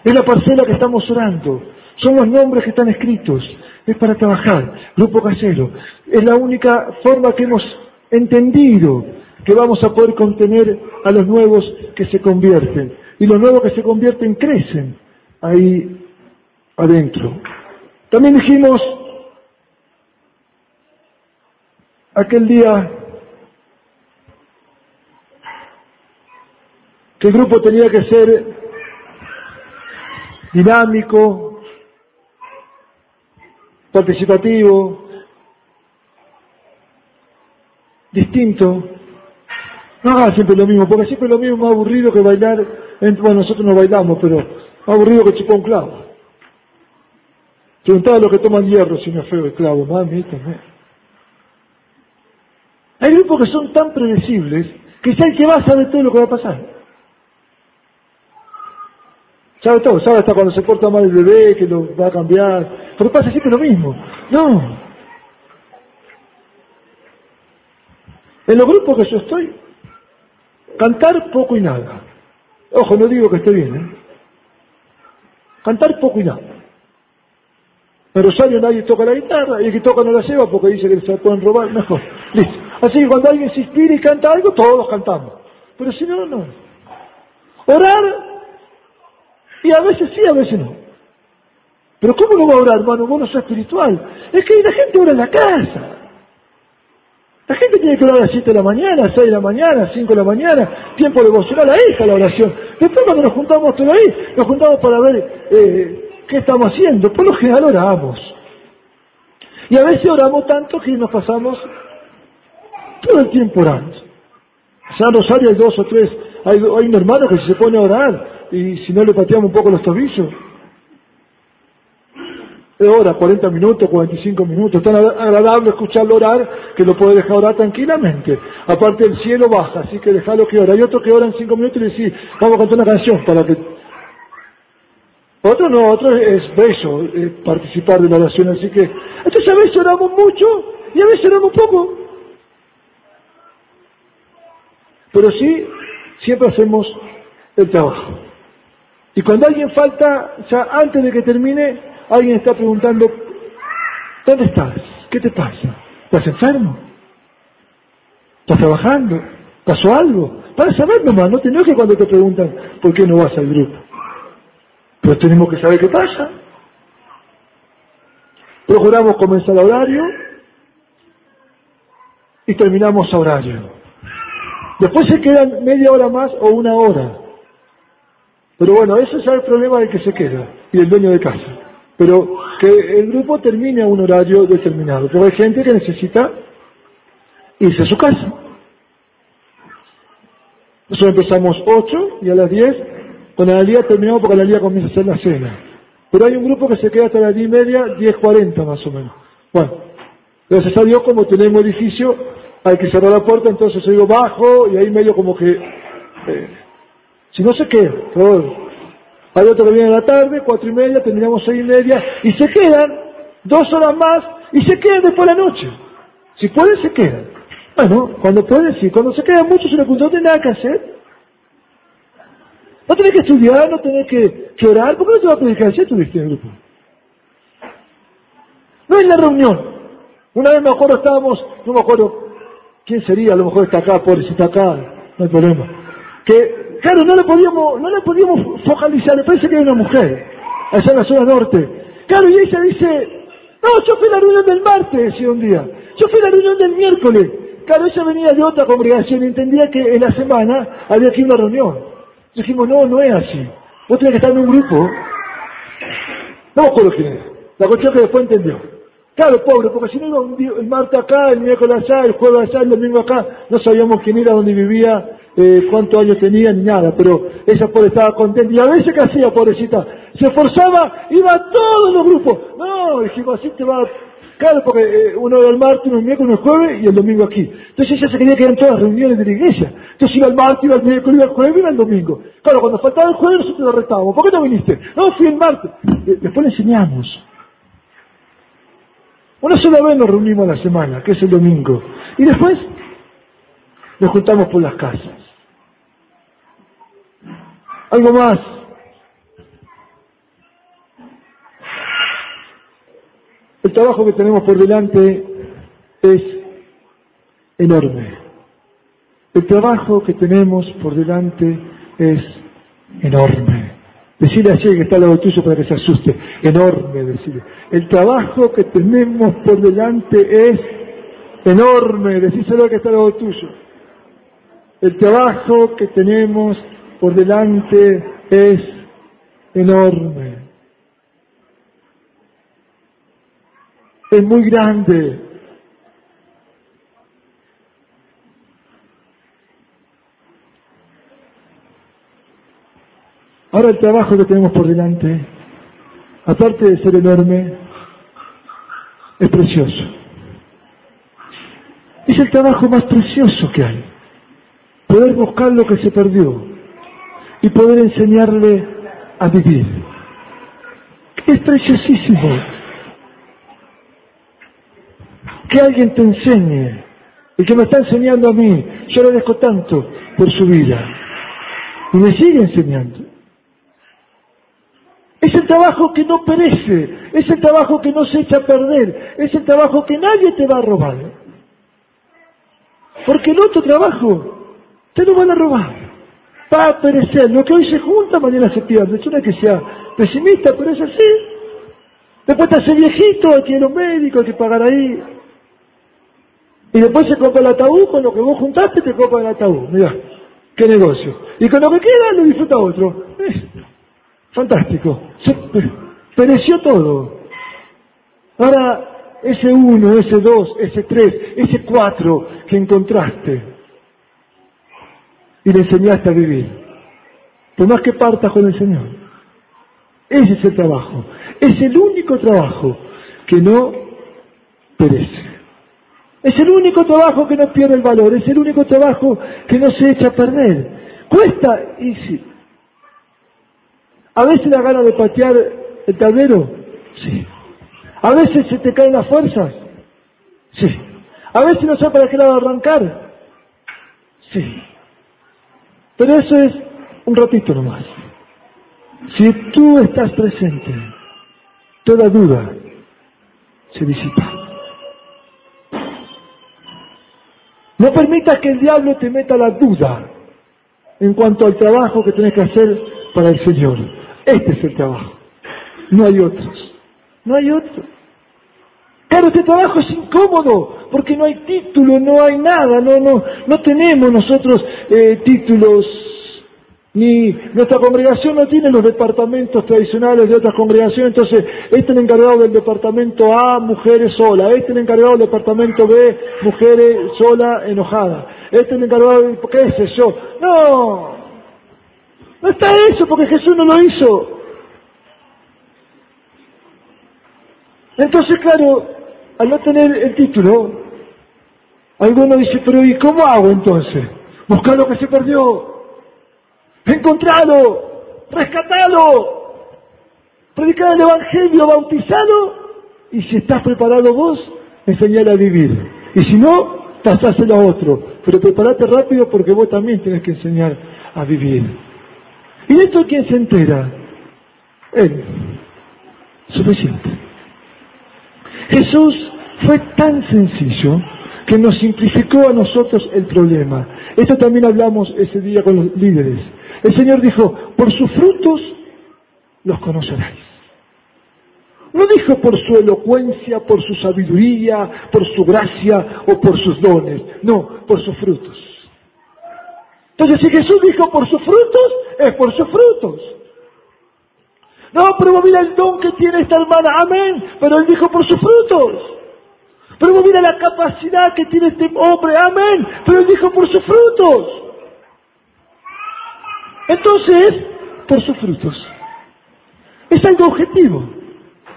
Es la parcela que estamos orando. Son los nombres que están escritos. Es para trabajar. Grupo casero. Es la única forma que hemos entendido que vamos a poder contener a los nuevos que se convierten. Y los nuevos que se convierten crecen ahí adentro. También dijimos aquel día que el grupo tenía que ser dinámico, participativo, distinto. No haga siempre lo mismo, porque siempre lo mismo es más aburrido que bailar. Bueno, nosotros no bailamos, pero más aburrido que chupar un clavo. Preguntaba a los que toman hierro si no es feo esclavo, mami, también. Hay grupos que son tan predecibles que si el que va a saber todo lo que va a pasar. Sabe todo, sabe hasta cuando se porta mal el bebé, que lo va a cambiar. Pero pasa siempre lo mismo. No. En los grupos que yo estoy, cantar poco y nada. Ojo, no digo que esté bien, ¿eh? Cantar poco y nada. En Rosario nadie toca la guitarra y el que toca no la lleva porque dice que se pueden robar, mejor. Listo. Así que cuando alguien se inspira y canta algo, todos cantamos. Pero si no, no. Orar, y a veces sí, a veces no. Pero ¿cómo no va a orar, hermano? Vos no sos espiritual. Es que la gente ora en la casa. La gente tiene que orar a las 7 de la mañana, a 6 de la mañana, a 5 de la mañana, tiempo devocional, ahí está la oración. Después cuando nos juntamos todo ahí, nos juntamos para ver eh, qué estamos haciendo. Por lo general oramos. Y a veces oramos tanto que nos pasamos todo el tiempo orando. San Rosario hay dos o tres, hay, hay un hermano que se pone a orar y si no le pateamos un poco los tobillos. De hora, 40 minutos, 45 minutos, tan agradable escucharlo orar que lo puede dejar orar tranquilamente. Aparte el cielo baja, así que déjalo que ora. Hay otro que ora en 5 minutos y le dice, vamos a cantar una canción para que... Otro no, otro es bello participar de la oración, así que... Entonces a veces oramos mucho y a veces oramos poco. Pero sí, siempre hacemos el trabajo. Y cuando alguien falta, ya antes de que termine, alguien está preguntando, ¿dónde estás? ¿Qué te pasa? ¿Estás enfermo? ¿Estás trabajando? ¿Pasó algo? Para saber nomás, no tenés que cuando te preguntan, ¿por qué no vas al grupo? Pero tenemos que saber qué pasa. Procuramos comenzar a horario y terminamos a horario. Después se quedan media hora más o una hora. Pero bueno, ese es el problema del que se queda y el dueño de casa. Pero que el grupo termine a un horario determinado. Porque hay gente que necesita irse a su casa. Nosotros empezamos 8 y a las 10 con la día terminamos porque la día comienza a hacer la cena. Pero hay un grupo que se queda hasta las 10 y media, 10.40 más o menos. Bueno, gracias a Dios como tenemos edificio, hay que cerrar la puerta, entonces yo bajo y ahí medio como que... Eh, si no se queda, por Hay otro que viene a la tarde, cuatro y media, terminamos seis y media, y se quedan dos horas más y se quedan después de la noche. Si pueden, se quedan. Bueno, cuando pueden, sí. Cuando se quedan muchos, se le no tiene nada que hacer. No tenés que estudiar, no tenés que, que orar. ¿Por qué no te va a predicar? Ya tuviste en el grupo. No es la reunión. Una vez me acuerdo, estábamos, no me acuerdo quién sería, a lo mejor está acá, por si está acá, no hay problema. Que Claro, no le podíamos, no le podíamos focalizar, le parece que era una mujer, allá en la zona norte. Claro, y ella dice, no, yo fui a la reunión del martes, decía un día, yo fui a la reunión del miércoles. Claro, ella venía de otra congregación y entendía que en la semana había que ir a una reunión. Dijimos, no, no es así. Vos tenés que estar en un grupo. No me acuerdo quién. La cuestión que después entendió. Claro, pobre, porque si no el martes acá, el miércoles allá, el jueves allá, el domingo acá, no sabíamos quién era, dónde vivía, eh, cuántos años tenía ni nada, pero ella pobre estaba contenta. Y a veces, ¿qué hacía, pobrecita? Se esforzaba, iba a todos los grupos. No, dijimos, así te va. Claro, porque eh, uno iba el martes, uno el miércoles, uno el jueves y el domingo aquí. Entonces ella se quería quedar en todas las reuniones de la iglesia. Entonces iba el martes, iba el miércoles, iba el jueves, iba el domingo. Claro, cuando faltaba el jueves nosotros lo retábamos. ¿Por qué no viniste? No, fui el martes. Eh, después le enseñamos. Una sola vez nos reunimos a la semana, que es el domingo. Y después nos juntamos por las casas. Algo más. El trabajo que tenemos por delante es enorme. El trabajo que tenemos por delante es enorme. Decirle a que está al lado tuyo para que se asuste. Enorme, decirle. El trabajo que tenemos por delante es enorme. Decíselo que está al lado tuyo. El trabajo que tenemos por delante es enorme. Es muy grande. Ahora el trabajo que tenemos por delante, aparte de ser enorme, es precioso. Es el trabajo más precioso que hay. Poder buscar lo que se perdió y poder enseñarle a vivir. Es preciosísimo que alguien te enseñe, el que me está enseñando a mí, yo le dejo tanto por su vida, y me sigue enseñando. Es el trabajo que no perece, es el trabajo que no se echa a perder, es el trabajo que nadie te va a robar. Porque el otro trabajo te lo van a robar. Va a perecer. Lo que hoy se junta, mañana se pierde. Es una que sea pesimista, pero es así. Después te hace viejito, hay que ir a los médicos, hay que pagar ahí. Y después se compra el ataúd, con lo que vos juntaste te compra el ataúd. Mirá, qué negocio. Y con lo que queda lo disfruta otro. fantástico. Pereció todo. Ahora, ese uno, ese dos, ese tres, ese cuatro que encontraste y le enseñaste a vivir. Por más que partas con el Señor. Ese es el trabajo. Es el único trabajo que no perece. Es el único trabajo que no pierde el valor, es el único trabajo que no se echa a perder. Cuesta, y sí. A veces da gana de patear el tablero, sí. A veces se te caen las fuerzas, sí. A veces no sabes para qué lado arrancar, sí. Pero eso es un ratito nomás. Si tú estás presente, toda duda se disipa. No permitas que el diablo te meta la duda en cuanto al trabajo que tienes que hacer para el Señor. Este es el trabajo. No hay otros. No hay otro. Claro, este trabajo es incómodo porque no hay título, no hay nada, no, no, no tenemos nosotros eh, títulos ni nuestra congregación no tiene los departamentos tradicionales de otras congregaciones, entonces este es el encargado del departamento A, mujeres sola, este es el encargado del departamento B, mujeres sola, enojada, este es el encargado de, qué sé yo, no, no está eso porque Jesús no lo hizo. Entonces, claro, al no tener el título, alguno dice, pero ¿y cómo hago entonces? Buscar lo que se perdió encontralo, rescatalo, predicar el Evangelio, bautizado, y si estás preparado vos, enseñale a vivir. Y si no, pasáselo a otro. Pero prepárate rápido porque vos también tenés que enseñar a vivir. ¿Y esto quién se entera? Él. Suficiente. Jesús fue tan sencillo que nos simplificó a nosotros el problema. Esto también hablamos ese día con los líderes. El Señor dijo, por sus frutos los conoceréis. No dijo por su elocuencia, por su sabiduría, por su gracia o por sus dones. No, por sus frutos. Entonces, si Jesús dijo por sus frutos, es por sus frutos. No, pero mira el don que tiene esta hermana, amén. Pero él dijo por sus frutos. Pero mira la capacidad que tiene este hombre, amén. Pero él dijo por sus frutos. Entonces, por sus frutos. Es algo objetivo.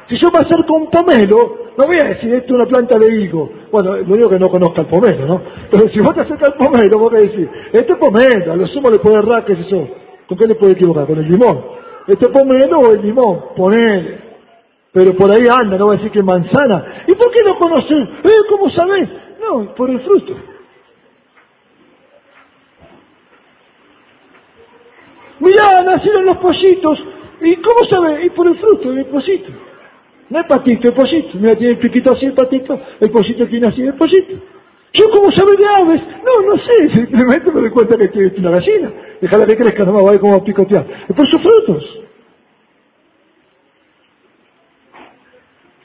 Si yo acerco a un pomelo, no voy a decir esto es una planta de higo. Bueno, lo digo que no conozca el pomelo, ¿no? Pero si vos te acercas al pomelo, vos vas a decir, este es pomelo, a lo sumo le errar, qué es eso. ¿Con qué le puede equivocar? Con el limón. Este pomelo o el limón, ponele. Pero por ahí anda, no va a decir que manzana. ¿Y por qué no conoces? ¿Eh? ¿Cómo sabés? No, por el fruto. Mirá, nacieron los pollitos. ¿Y cómo sabe? Y por el fruto del pollito. No es patito, el pollito. Mira, tiene el piquito así el patito, el pollito tiene así el pollito. ¿Yo cómo sabe de aves? No, no sé, simplemente me doy cuenta que tiene una gallina. Déjala que crezca nomás, va a ver cómo picotear. Es por sus frutos.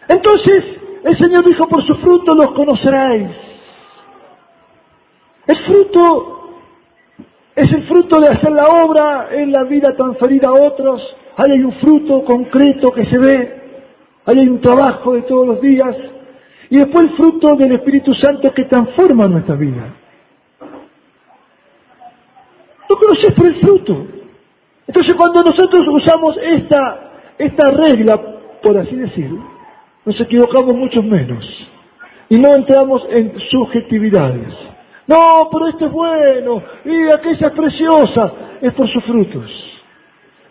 Entonces, el Señor dijo, por sus frutos los conoceréis. El fruto es el fruto de hacer la obra en la vida transferida a otros. Ahí hay un fruto concreto que se ve. Ahí hay un trabajo de todos los días. Y después el fruto del Espíritu Santo que transforma nuestra vida. Lo conoces por el fruto. Entonces cuando nosotros usamos esta, esta regla, por así decirlo, nos equivocamos mucho menos. Y no entramos en subjetividades. No, pero esto es bueno, y aquella es preciosa, es por sus frutos.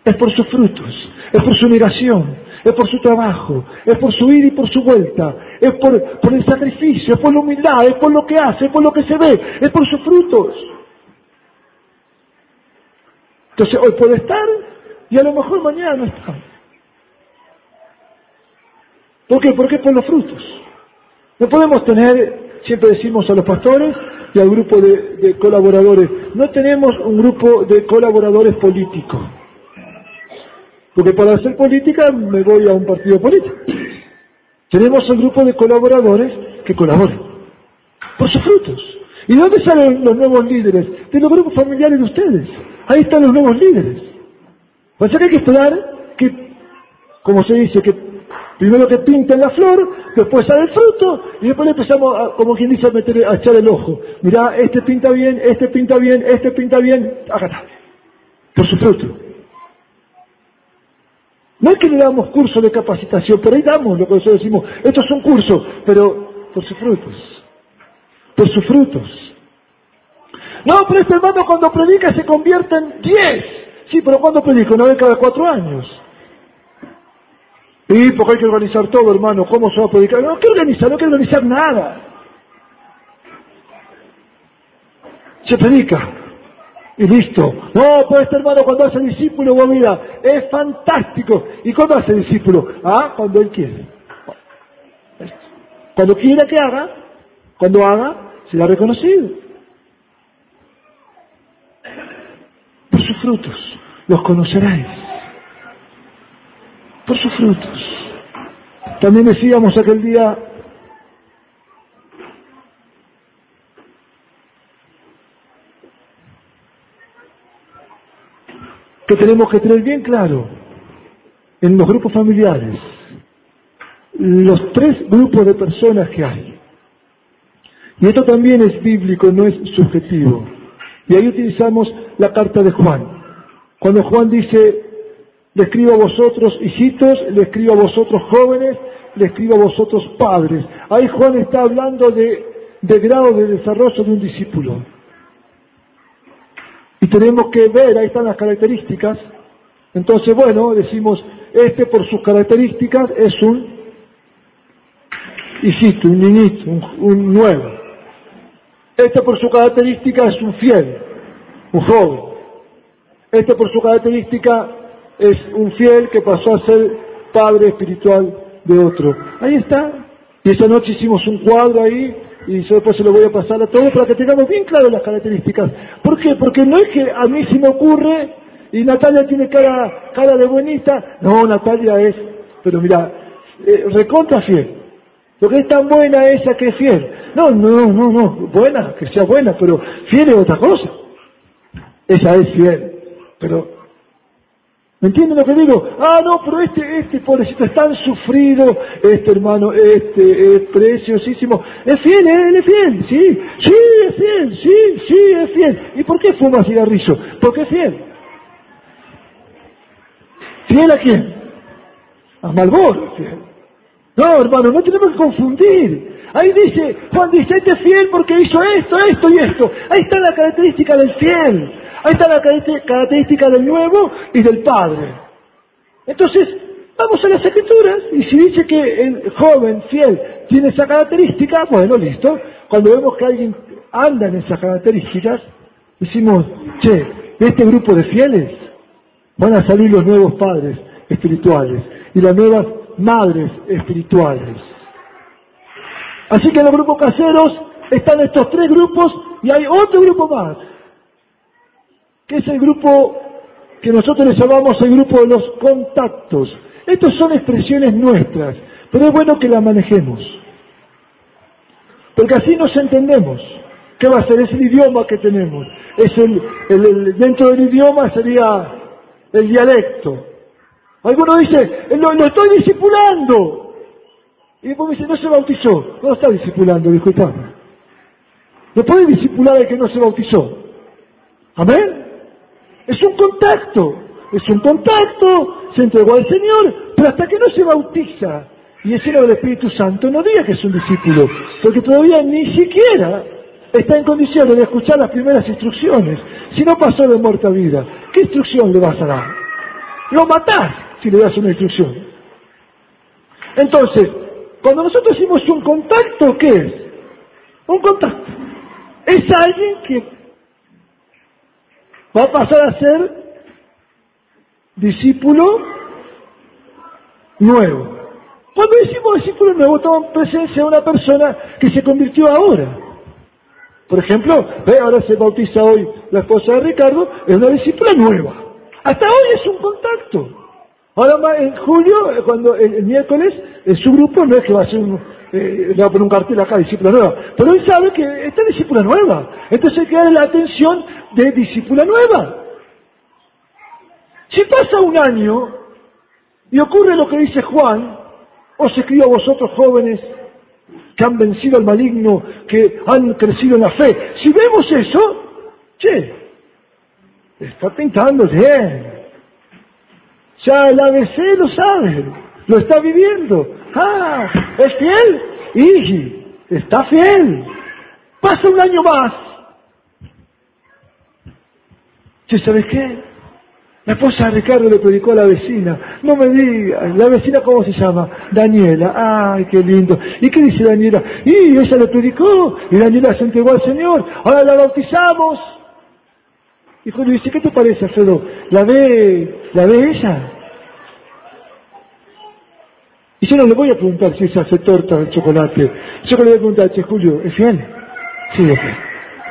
Es por sus frutos, es por su negación, es por su trabajo, es por su ida y por su vuelta, es por, por el sacrificio, es por la humildad, es por lo que hace, es por lo que se ve, es por sus frutos. Entonces hoy puede estar y a lo mejor mañana no está. ¿Por qué? Porque es por los frutos. No podemos tener, siempre decimos a los pastores y al grupo de, colaboradores, no tenemos un grupo de colaboradores políticos. Porque para hacer política me voy a un partido político. Tenemos un grupo de colaboradores que colaboran por sus frutos. ¿Y de dónde salen los nuevos líderes? De los grupos familiares de ustedes. Ahí están los nuevos líderes. Sea que hay que esperar que, como se dice, que primero que pinten la flor, después sale el fruto, y después le empezamos, a, como quien dice, a, meter, a echar el ojo. Mirá, este pinta bien, este pinta bien, este pinta bien, acá está. Por su fruto. No es que le damos curso de capacitación, pero ahí damos lo que nosotros decimos. Estos son cursos, pero por sus frutos. Por sus frutos. No, pero este hermano cuando predica se convierte en diez. Sí, pero ¿cuándo predica? Una vez cada cuatro años. Y porque hay que organizar todo, hermano. ¿Cómo se va a predicar? No, ¿qué organizar? No hay que organizar nada. Se predica. Y listo. No, pues este hermano cuando hace discípulo, vos mira, es fantástico. ¿Y cuándo hace discípulo? Ah, cuando él quiere. Cuando quiera que haga, cuando haga, será reconocido. Por sus frutos los conoceréis. Sus frutos. También decíamos aquel día que tenemos que tener bien claro en los grupos familiares los tres grupos de personas que hay. Y esto también es bíblico, no es subjetivo. Y ahí utilizamos la carta de Juan. Cuando Juan dice, le escribo a vosotros hijitos, le escribo a vosotros jóvenes, le escribo a vosotros padres. Ahí Juan está hablando de, de grado de desarrollo de un discípulo. Y tenemos que ver, ahí están las características. Entonces, bueno, decimos, este por sus características es un hijito, un niñito, un, un nuevo. Este por su característica es un fiel, un joven. Este por su característica es un fiel que pasó a ser padre espiritual de otro. Ahí está. Y esa noche hicimos un cuadro ahí y yo después se lo voy a pasar a todos para que tengamos bien claro las características. ¿Por qué? Porque no es que a mí se me ocurre y Natalia tiene cara, cara de buenita. No, Natalia es, pero mira, eh, recontra fiel. Porque es tan buena esa que es fiel. No, no, no, no, buena, que sea buena, pero fiel es otra cosa. Esa es fiel. Pero ¿Me entienden lo que digo? Ah, no, pero este, este pobrecito es tan sufrido, este hermano, este es preciosísimo. Es fiel, ¿eh? él es fiel, sí, sí, es fiel, sí, sí, es fiel. ¿Y por qué fuma cigarrillo? Porque es fiel. ¿Fiel a quién? A Malboro. No, hermano, no tenemos que confundir. Ahí dice, Juan dice, este es fiel porque hizo esto, esto y esto. Ahí está la característica del fiel. Ahí está la característica del nuevo y del padre. Entonces, vamos a las escrituras y si dice que el joven fiel tiene esa característica, bueno, listo. Cuando vemos que alguien anda en esas características, decimos, che, de este grupo de fieles van a salir los nuevos padres espirituales y las nuevas madres espirituales. Así que en los grupos caseros están estos tres grupos y hay otro grupo más que es el grupo que nosotros le llamamos el grupo de los contactos. Estas son expresiones nuestras, pero es bueno que las manejemos. Porque así nos entendemos. ¿Qué va a ser? Es el idioma que tenemos. Es el, dentro del idioma sería el dialecto. Alguno dice, lo, estoy discipulando. Y después me dice, no se bautizó. No está discipulando, disculpame. No puede discipular el que no se bautizó. Amén. Es un contacto, es un contacto, se entregó al Señor, pero hasta que no se bautiza y es lleno del Espíritu Santo, no diga que es un discípulo, porque todavía ni siquiera está en condiciones de escuchar las primeras instrucciones. Si no pasó de muerte a vida, ¿qué instrucción le vas a dar? Lo matás si le das una instrucción. Entonces, cuando nosotros hicimos un contacto, ¿qué es? Un contacto. Es alguien que va a pasar a ser discípulo nuevo. Cuando decimos discípulo nuevo, estamos en presencia de una persona que se convirtió ahora. Por ejemplo, ve, ahora se bautiza hoy la esposa de Ricardo, es una discípula nueva. Hasta hoy es un contacto. Ahora en julio, eh, cuando el, miércoles, en su grupo no es que va a ser un, eh, va a poner un cartel acá, discípula nueva, pero él sabe que esta es discípula nueva. Entonces hay que darle la atención de discípula nueva. Si pasa un año y ocurre lo que dice Juan, os escribo a vosotros jóvenes que han vencido al maligno, que han crecido en la fe. Si vemos eso, che, está pintando bien. Ya el ABC lo sabe, lo está viviendo. Ah, ¿es fiel? Y está fiel. Pasa un año más. Che, ¿sabes qué? La esposa de Ricardo le predicó a la vecina. No me digas, ¿la vecina cómo se llama? Daniela. Ay, qué lindo. ¿Y qué dice Daniela? Y ella le predicó y Daniela se entregó al Señor. Ahora la bautizamos. Julio dice, ¿qué te parece, Alfredo? ¿La ve, la ve ella? Y yo no le voy a preguntar si ella hace torta de chocolate. Yo le voy a preguntar, che, Julio, ¿es fiel? Sí, es fiel.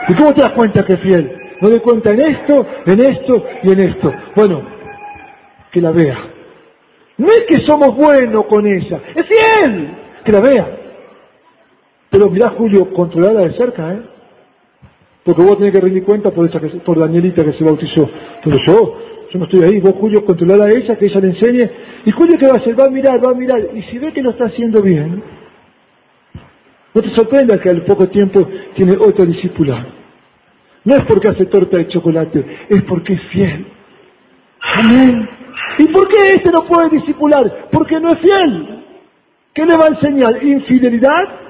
¿Y cómo te das cuenta que es fiel? No doy cuenta en esto, en esto y en esto. Bueno, que la vea. No es que somos buenos con ella, es fiel, que la vea. Pero mirá, Julio, controlarla de cerca, ¿eh? Porque vos tenés que rendir cuenta por, esa por Danielita que se bautizó. Pero yo, yo no estoy ahí. Vos, Julio, controlar a ella, que ella le enseñe. Y Julio, ¿qué va a hacer? Va a mirar, va a mirar. Y si ve que lo está haciendo bien, no te sorprenda que al poco tiempo tiene otro discípula. No es porque hace torta de chocolate, es porque es fiel. Amén. ¿Y por qué este no puede disipular? Porque no es fiel. ¿Qué le va a enseñar? ¿Infidelidad?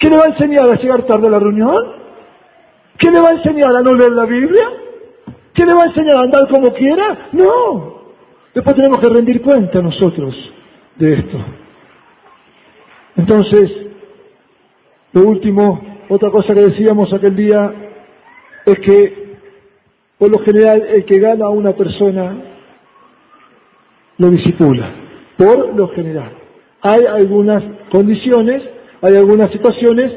¿Qué le va a enseñar a llegar tarde a la reunión? ¿Qué le va a enseñar a no leer la Biblia? ¿Qué le va a enseñar a andar como quiera? No. Después tenemos que rendir cuenta nosotros de esto. Entonces, lo último otra cosa que decíamos aquel día es que, por lo general, el que gana a una persona lo disipula, por lo general. Hay algunas condiciones, hay algunas situaciones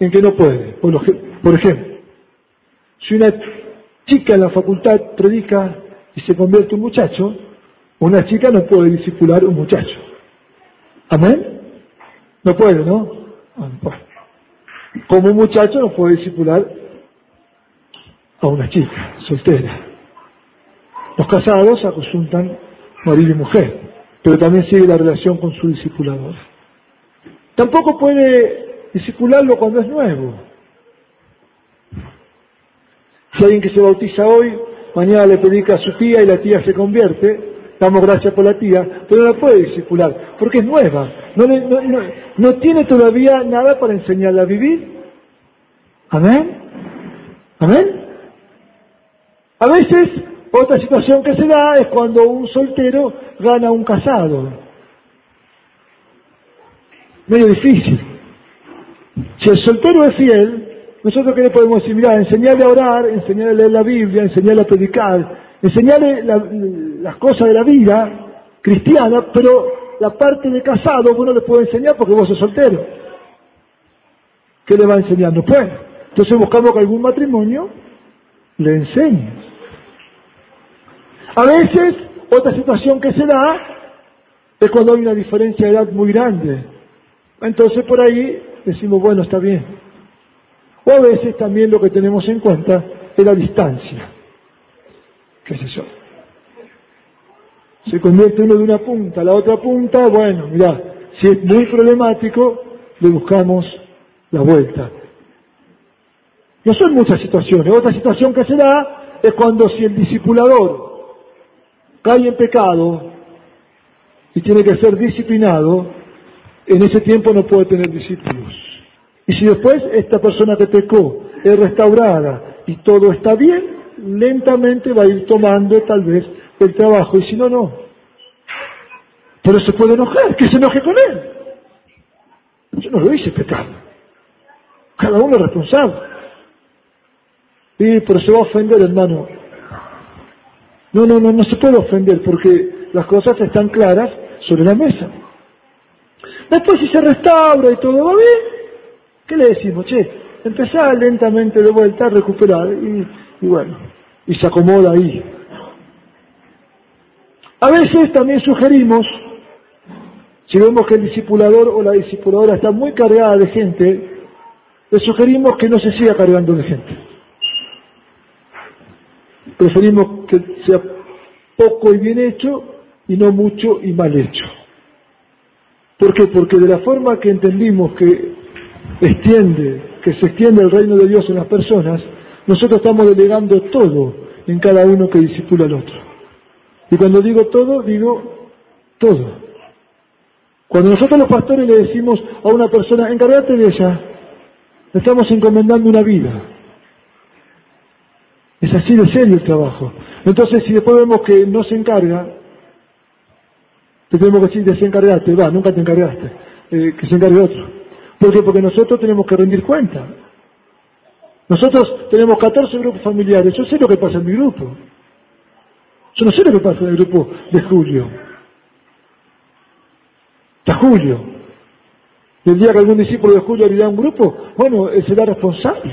en que no puede. Por, ejemplo, si una chica en la facultad predica y se convierte en un muchacho, una chica no puede disipular un muchacho. ¿Amén? No puede, ¿no? Ah, como un muchacho no puede discipular a una chica soltera. Los casados aconsultan marido y mujer, pero también sigue la relación con su discipulador. Tampoco puede discipularlo cuando es nuevo. Si alguien que se bautiza hoy, mañana le predica a su tía y la tía se convierte, damos gracias por la tía, pero no la puede discipular, porque es nueva, no, tiene todavía nada para enseñarle a vivir. Amén. Amén. A veces, otra situación que se da es cuando un soltero gana a un casado. Medio difícil. Si el soltero es fiel, nosotros qué le podemos decir, mira, enseñarle a orar, enseñarle a leer la Biblia, enseñarle a predicar, enseñarle las cosas de la vida cristiana, pero la parte de casado vos no le puede enseñar porque vos sos soltero. ¿Qué le va a enseñar? No puede. Entonces buscamos que algún matrimonio le enseñe. A veces, otra situación que se da es cuando hay una diferencia de edad muy grande. Entonces por ahí decimos, bueno, está bien. O a veces también lo que tenemos en cuenta es la distancia qué sé yo. Se convierte uno de una punta a la otra punta, bueno, mira, si es muy problemático, le buscamos la vuelta. No son muchas situaciones. Otra situación que se da es cuando si el discipulador cae en pecado y tiene que ser disciplinado, en ese tiempo no puede tener discípulos. Y si después esta persona que pecó es restaurada y todo está bien, lentamente va a ir tomando tal vez el trabajo y si no, no. Pero se puede enojar, que se enoje con él. Yo no lo hice pecado. Cada uno es responsable. Y pero se va a ofender, hermano. No, no, no, no se puede ofender porque las cosas están claras sobre la mesa. Después si se restaura y todo va bien, ¿qué le decimos? Che, empezar lentamente de vuelta a recuperar y, y bueno, y se acomoda ahí. A veces también sugerimos, si vemos que el discipulador o la discipuladora está muy cargada de gente, le sugerimos que no se siga cargando de gente. Preferimos que sea poco y bien hecho y no mucho y mal hecho. ¿Por qué? Porque de la forma que entendimos que extiende, que se extiende el reino de Dios en las personas, nosotros estamos delegando todo en cada uno que disipula al otro. Y cuando digo todo, digo todo. Cuando nosotros los pastores le decimos a una persona, encárgate de ella, le estamos encomendando una vida. Es así de serio el trabajo. Entonces, si después vemos que no se encarga, te tenemos que decir, desencargate, va, nunca te encargaste, eh, que se encargue otro. ¿Por qué? Porque nosotros tenemos que rendir cuenta. Nosotros tenemos 14 grupos familiares, yo sé lo que pasa en mi grupo. Yo no sé lo que pasa en el grupo de Julio. De Julio. El día que algún discípulo de Julio abrirá un grupo, bueno, él será responsable.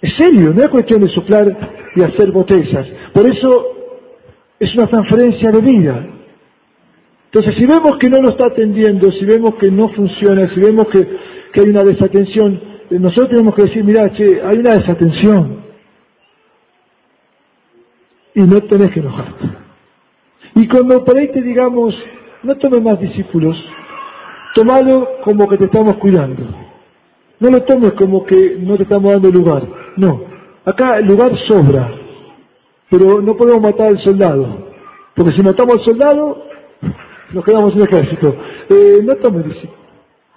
Es serio, no es cuestión de soplar y hacer botellas. Por eso es una transferencia de vida. Entonces, si vemos que no lo está atendiendo, si vemos que no funciona, si vemos que, hay una desatención, eh, nosotros tenemos que decir, mira, che, hay una desatención. Y no tenés que enojarte. Y cuando por digamos, no tomes más discípulos, tomalo como que te estamos cuidando. No lo tomes como que no te estamos dando lugar. No. Acá el lugar sobra. Pero no podemos matar al soldado. Porque si matamos al soldado, nos quedamos sin ejército. Eh, no tomen discípulos.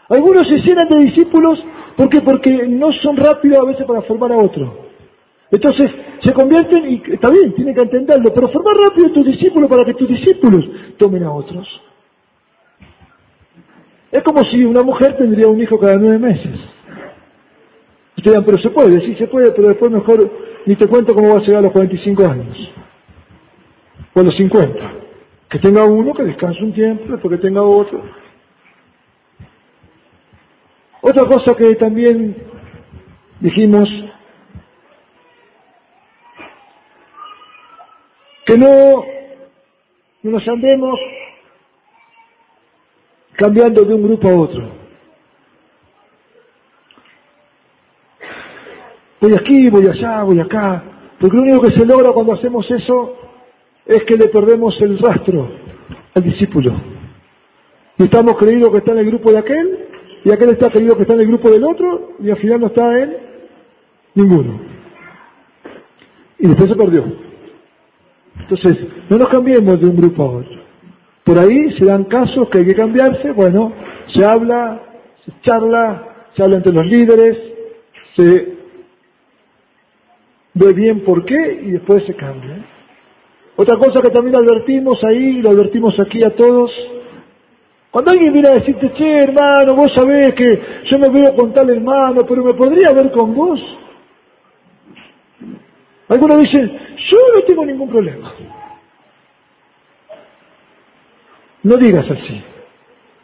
Algunos se llenan de discípulos, ¿por qué? Porque no son rápidos a veces para formar a otro. Entonces se convierten, y está bien, tienen que entenderlo, pero formar rápido a tus discípulos para que tus discípulos tomen a otros. Es como si una mujer tendría un hijo cada nueve meses. Ustedes dirán, pero se puede, sí se puede, pero después mejor ni te cuento cómo va a llegar a los 45 años. O a los 50. Que tenga uno, que descanse un tiempo, después que tenga otro. Otra cosa que también dijimos, que no, no nos andemos cambiando de un grupo a otro. Voy aquí, voy allá, voy acá, porque lo único que se logra cuando hacemos eso es que le perdemos el rastro al discípulo. Y estamos creídos que está en el grupo de aquel, y aquel está creído que está en el grupo del otro, y al final no está en ninguno. Y después se perdió. Entonces, no nos cambiemos de un grupo a otro. Por ahí se dan casos que hay que cambiarse, bueno, se habla, se charla, se habla entre los líderes, se ve bien por qué y después se cambia. Otra cosa que también advertimos ahí, lo advertimos aquí a todos, cuando alguien viene a decirte, che, hermano, vos sabés que yo me veo con tal hermano, pero me podría ver con vos. Algunos dicen, yo no tengo ningún problema. No digas así.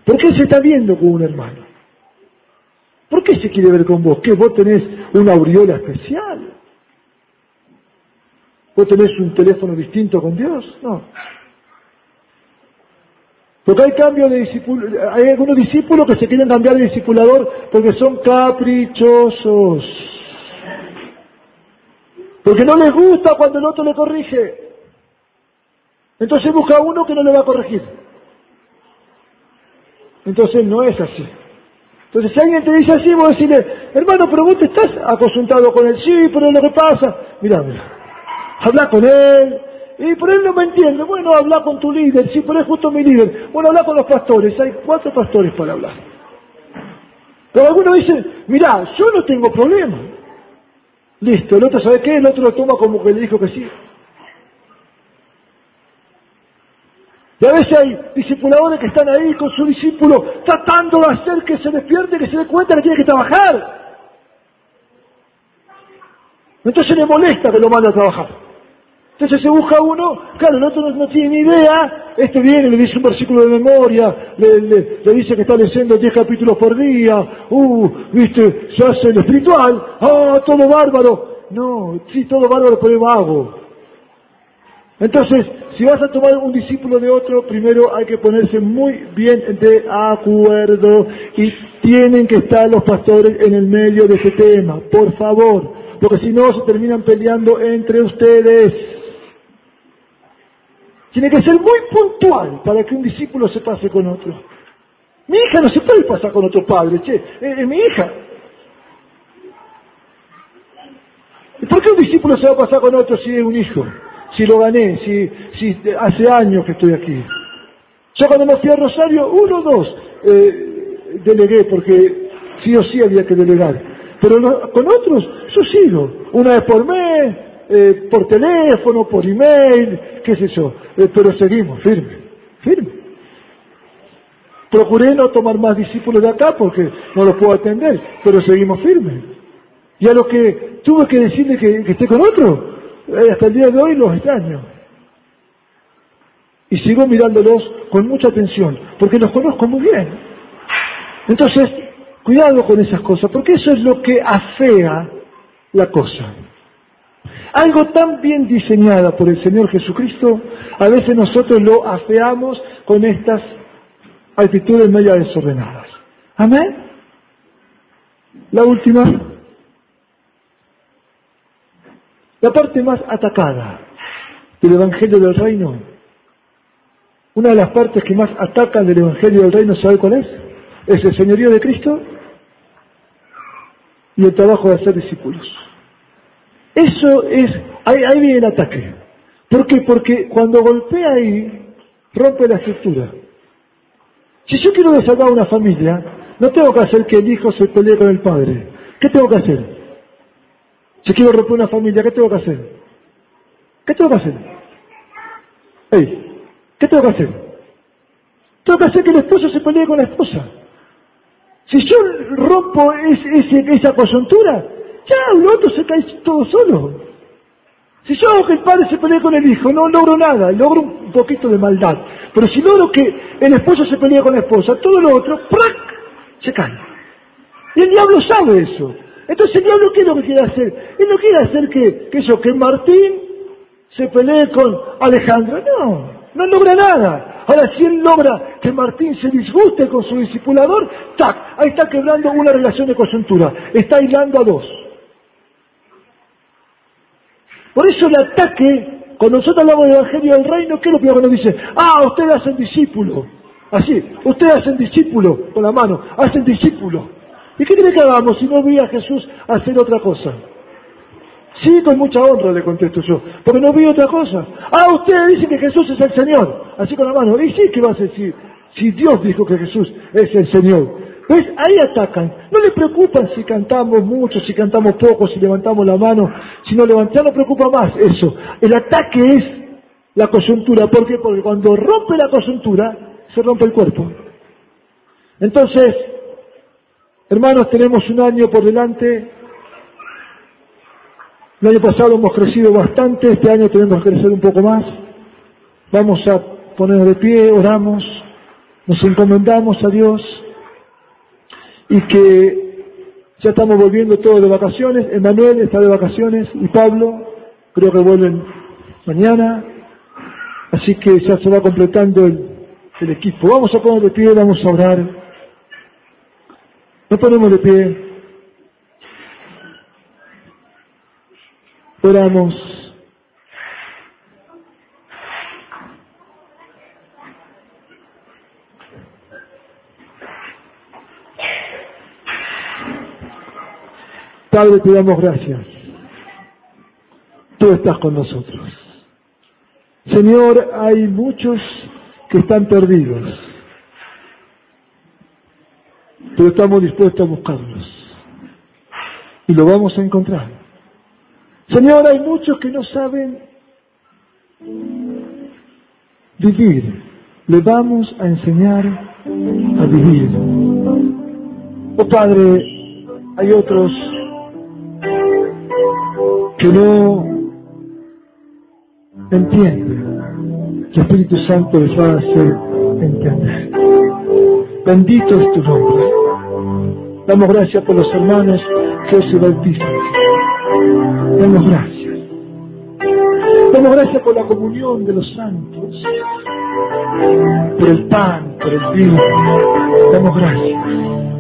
¿Por qué se está viendo con un hermano? ¿Por qué se quiere ver con vos? ¿Que vos tenés una aureola especial? ¿Vos tenés un teléfono distinto con Dios? No. Porque hay cambio de discípulo, hay algunos discípulos que se quieren cambiar de discipulador porque son caprichosos. Porque no les gusta cuando el otro le corrige. Entonces busca uno que no le va a corregir. Entonces no es así. Entonces si alguien te dice así, vos decirle, hermano, pero vos te estás acostumbrado con él. Sí, pero lo que pasa, mira, mira, habla con él. Y por él no me entiende. Bueno, habla con tu líder. Sí, pero es justo mi líder. Bueno, habla con los pastores. Hay cuatro pastores para hablar. Pero algunos dicen, mira, yo no tengo problema. Listo, el otro sabe qué, el otro lo toma como que le dijo que sí. Y a veces hay discipuladores que están ahí con su discípulo tratando de hacer que se despierte, que se dé cuenta que tiene que trabajar. Entonces le molesta que lo mande a trabajar. Entonces se busca uno, claro, el otro no, tiene ni idea, este viene, le dice un versículo de memoria, le, dice que está leyendo 10 capítulos por día, uh, viste, se hace el espiritual, ah, todo bárbaro. No, sí, todo bárbaro, pero es vago. Entonces, si vas a tomar un discípulo de otro, primero hay que ponerse muy bien de acuerdo y tienen que estar los pastores en el medio de ese tema, por favor, porque si no se terminan peleando entre ustedes. Tiene que ser muy puntual para que un discípulo se pase con otro. Mi hija no se puede pasar con otro padre, che, es mi hija. ¿Y por qué un discípulo se va a pasar con otro si es un hijo? si lo gané, si, si hace años que estoy aquí. Yo cuando me fui a Rosario, uno o dos, eh, delegué, porque sí o sí había que delegar. Pero con otros, yo sigo, una vez por mes, eh, por teléfono, por email, qué sé yo, eh, pero seguimos, firme, firme. Procuré no tomar más discípulos de acá porque no los puedo atender, pero seguimos firmes. Y a lo que tuve que decirle que, que esté con otro, eh, hasta el día de hoy los extraño. Y sigo mirándolos con mucha atención, porque los conozco muy bien. Entonces, cuidado con esas cosas, porque eso es lo que afea la cosa. Algo tan bien diseñada por el Señor Jesucristo, a veces nosotros lo afeamos con estas actitudes medio desordenadas. Amén. La última, La parte más atacada del Evangelio del Reino, una de las partes que más atacan del Evangelio del Reino, ¿sabe cuál es? Es el señorío de Cristo y el trabajo de hacer discípulos. Eso es, ahí, ahí viene el ataque. ¿Por qué? Porque cuando golpea ahí, rompe la estructura. Si yo quiero desalvar una familia, no tengo que hacer que el hijo se pelee con el padre. ¿Qué tengo que hacer? Si quiero romper una familia, ¿qué tengo que hacer? ¿Qué tengo que hacer? Hey, ¿qué tengo que hacer? Tengo que hacer que el esposo se pelee con la esposa. Si yo rompo esa coyuntura, ya el otro se cae todo solo. Si yo hago que el padre se pelee con el hijo, no logro nada, logro un poquito de maldad. Pero si logro que el esposo se pelee con la esposa, todo lo otro, ¡prac! se cae. Y el diablo sabe eso. Entonces el diablo, ¿qué es lo que quiere hacer? Él no quiere hacer que, que eso, que Martín se pelee con Alejandro. No, no logra nada. Ahora, si él logra que Martín se disguste con su discipulador, ¡tac! Ahí está quebrando una relación de coyuntura. Está aislando a dos. Por eso el ataque, cuando nosotros hablamos del Evangelio del Reino, ¿qué es lo primero que nos dice? Ah, ustedes hacen discípulo. Así, ustedes hacen discípulo con la mano, hacen discípulo. ¿Y qué quiere que hagamos si no vi a Jesús hacer otra cosa? Sí, con mucha honra le contesto yo, porque no vi otra cosa. Ah, ustedes dicen que Jesús es el Señor, así con la mano. Y sí, ¿qué vas a decir? Si Dios dijo que Jesús es el Señor. ¿Ves? Ahí atacan. No le preocupan si cantamos mucho, si cantamos poco, si levantamos la mano, si no levantamos, no preocupa más eso. El ataque es la coyuntura. ¿Por qué? Porque cuando rompe la coyuntura, se rompe el cuerpo. Entonces, Hermanos, tenemos un año por delante. El año pasado hemos crecido bastante, este año tenemos que crecer un poco más. Vamos a ponernos de pie, oramos, nos encomendamos a Dios y que ya estamos volviendo todos de vacaciones. Emanuel está de vacaciones y Pablo creo que vuelven mañana. Así que ya se va completando el, equipo. Vamos a poner de pie, vamos a orar. Nos ponemos de pie. Oramos. Padre, te damos gracias. Tú estás con nosotros. Señor, hay muchos que están perdidos pero estamos dispuestos a buscarlos. Y lo vamos a encontrar. Señor, hay muchos que no saben vivir. Le vamos a enseñar a vivir. Oh Padre, hay otros que no entienden. El Espíritu Santo les va a hacer entender. Bendito es tu nombre. Damos gracias por los hermanos que se bautizan. Damos gracias. Damos gracias por la comunión de los santos, por el pan, por el vino. Damos gracias.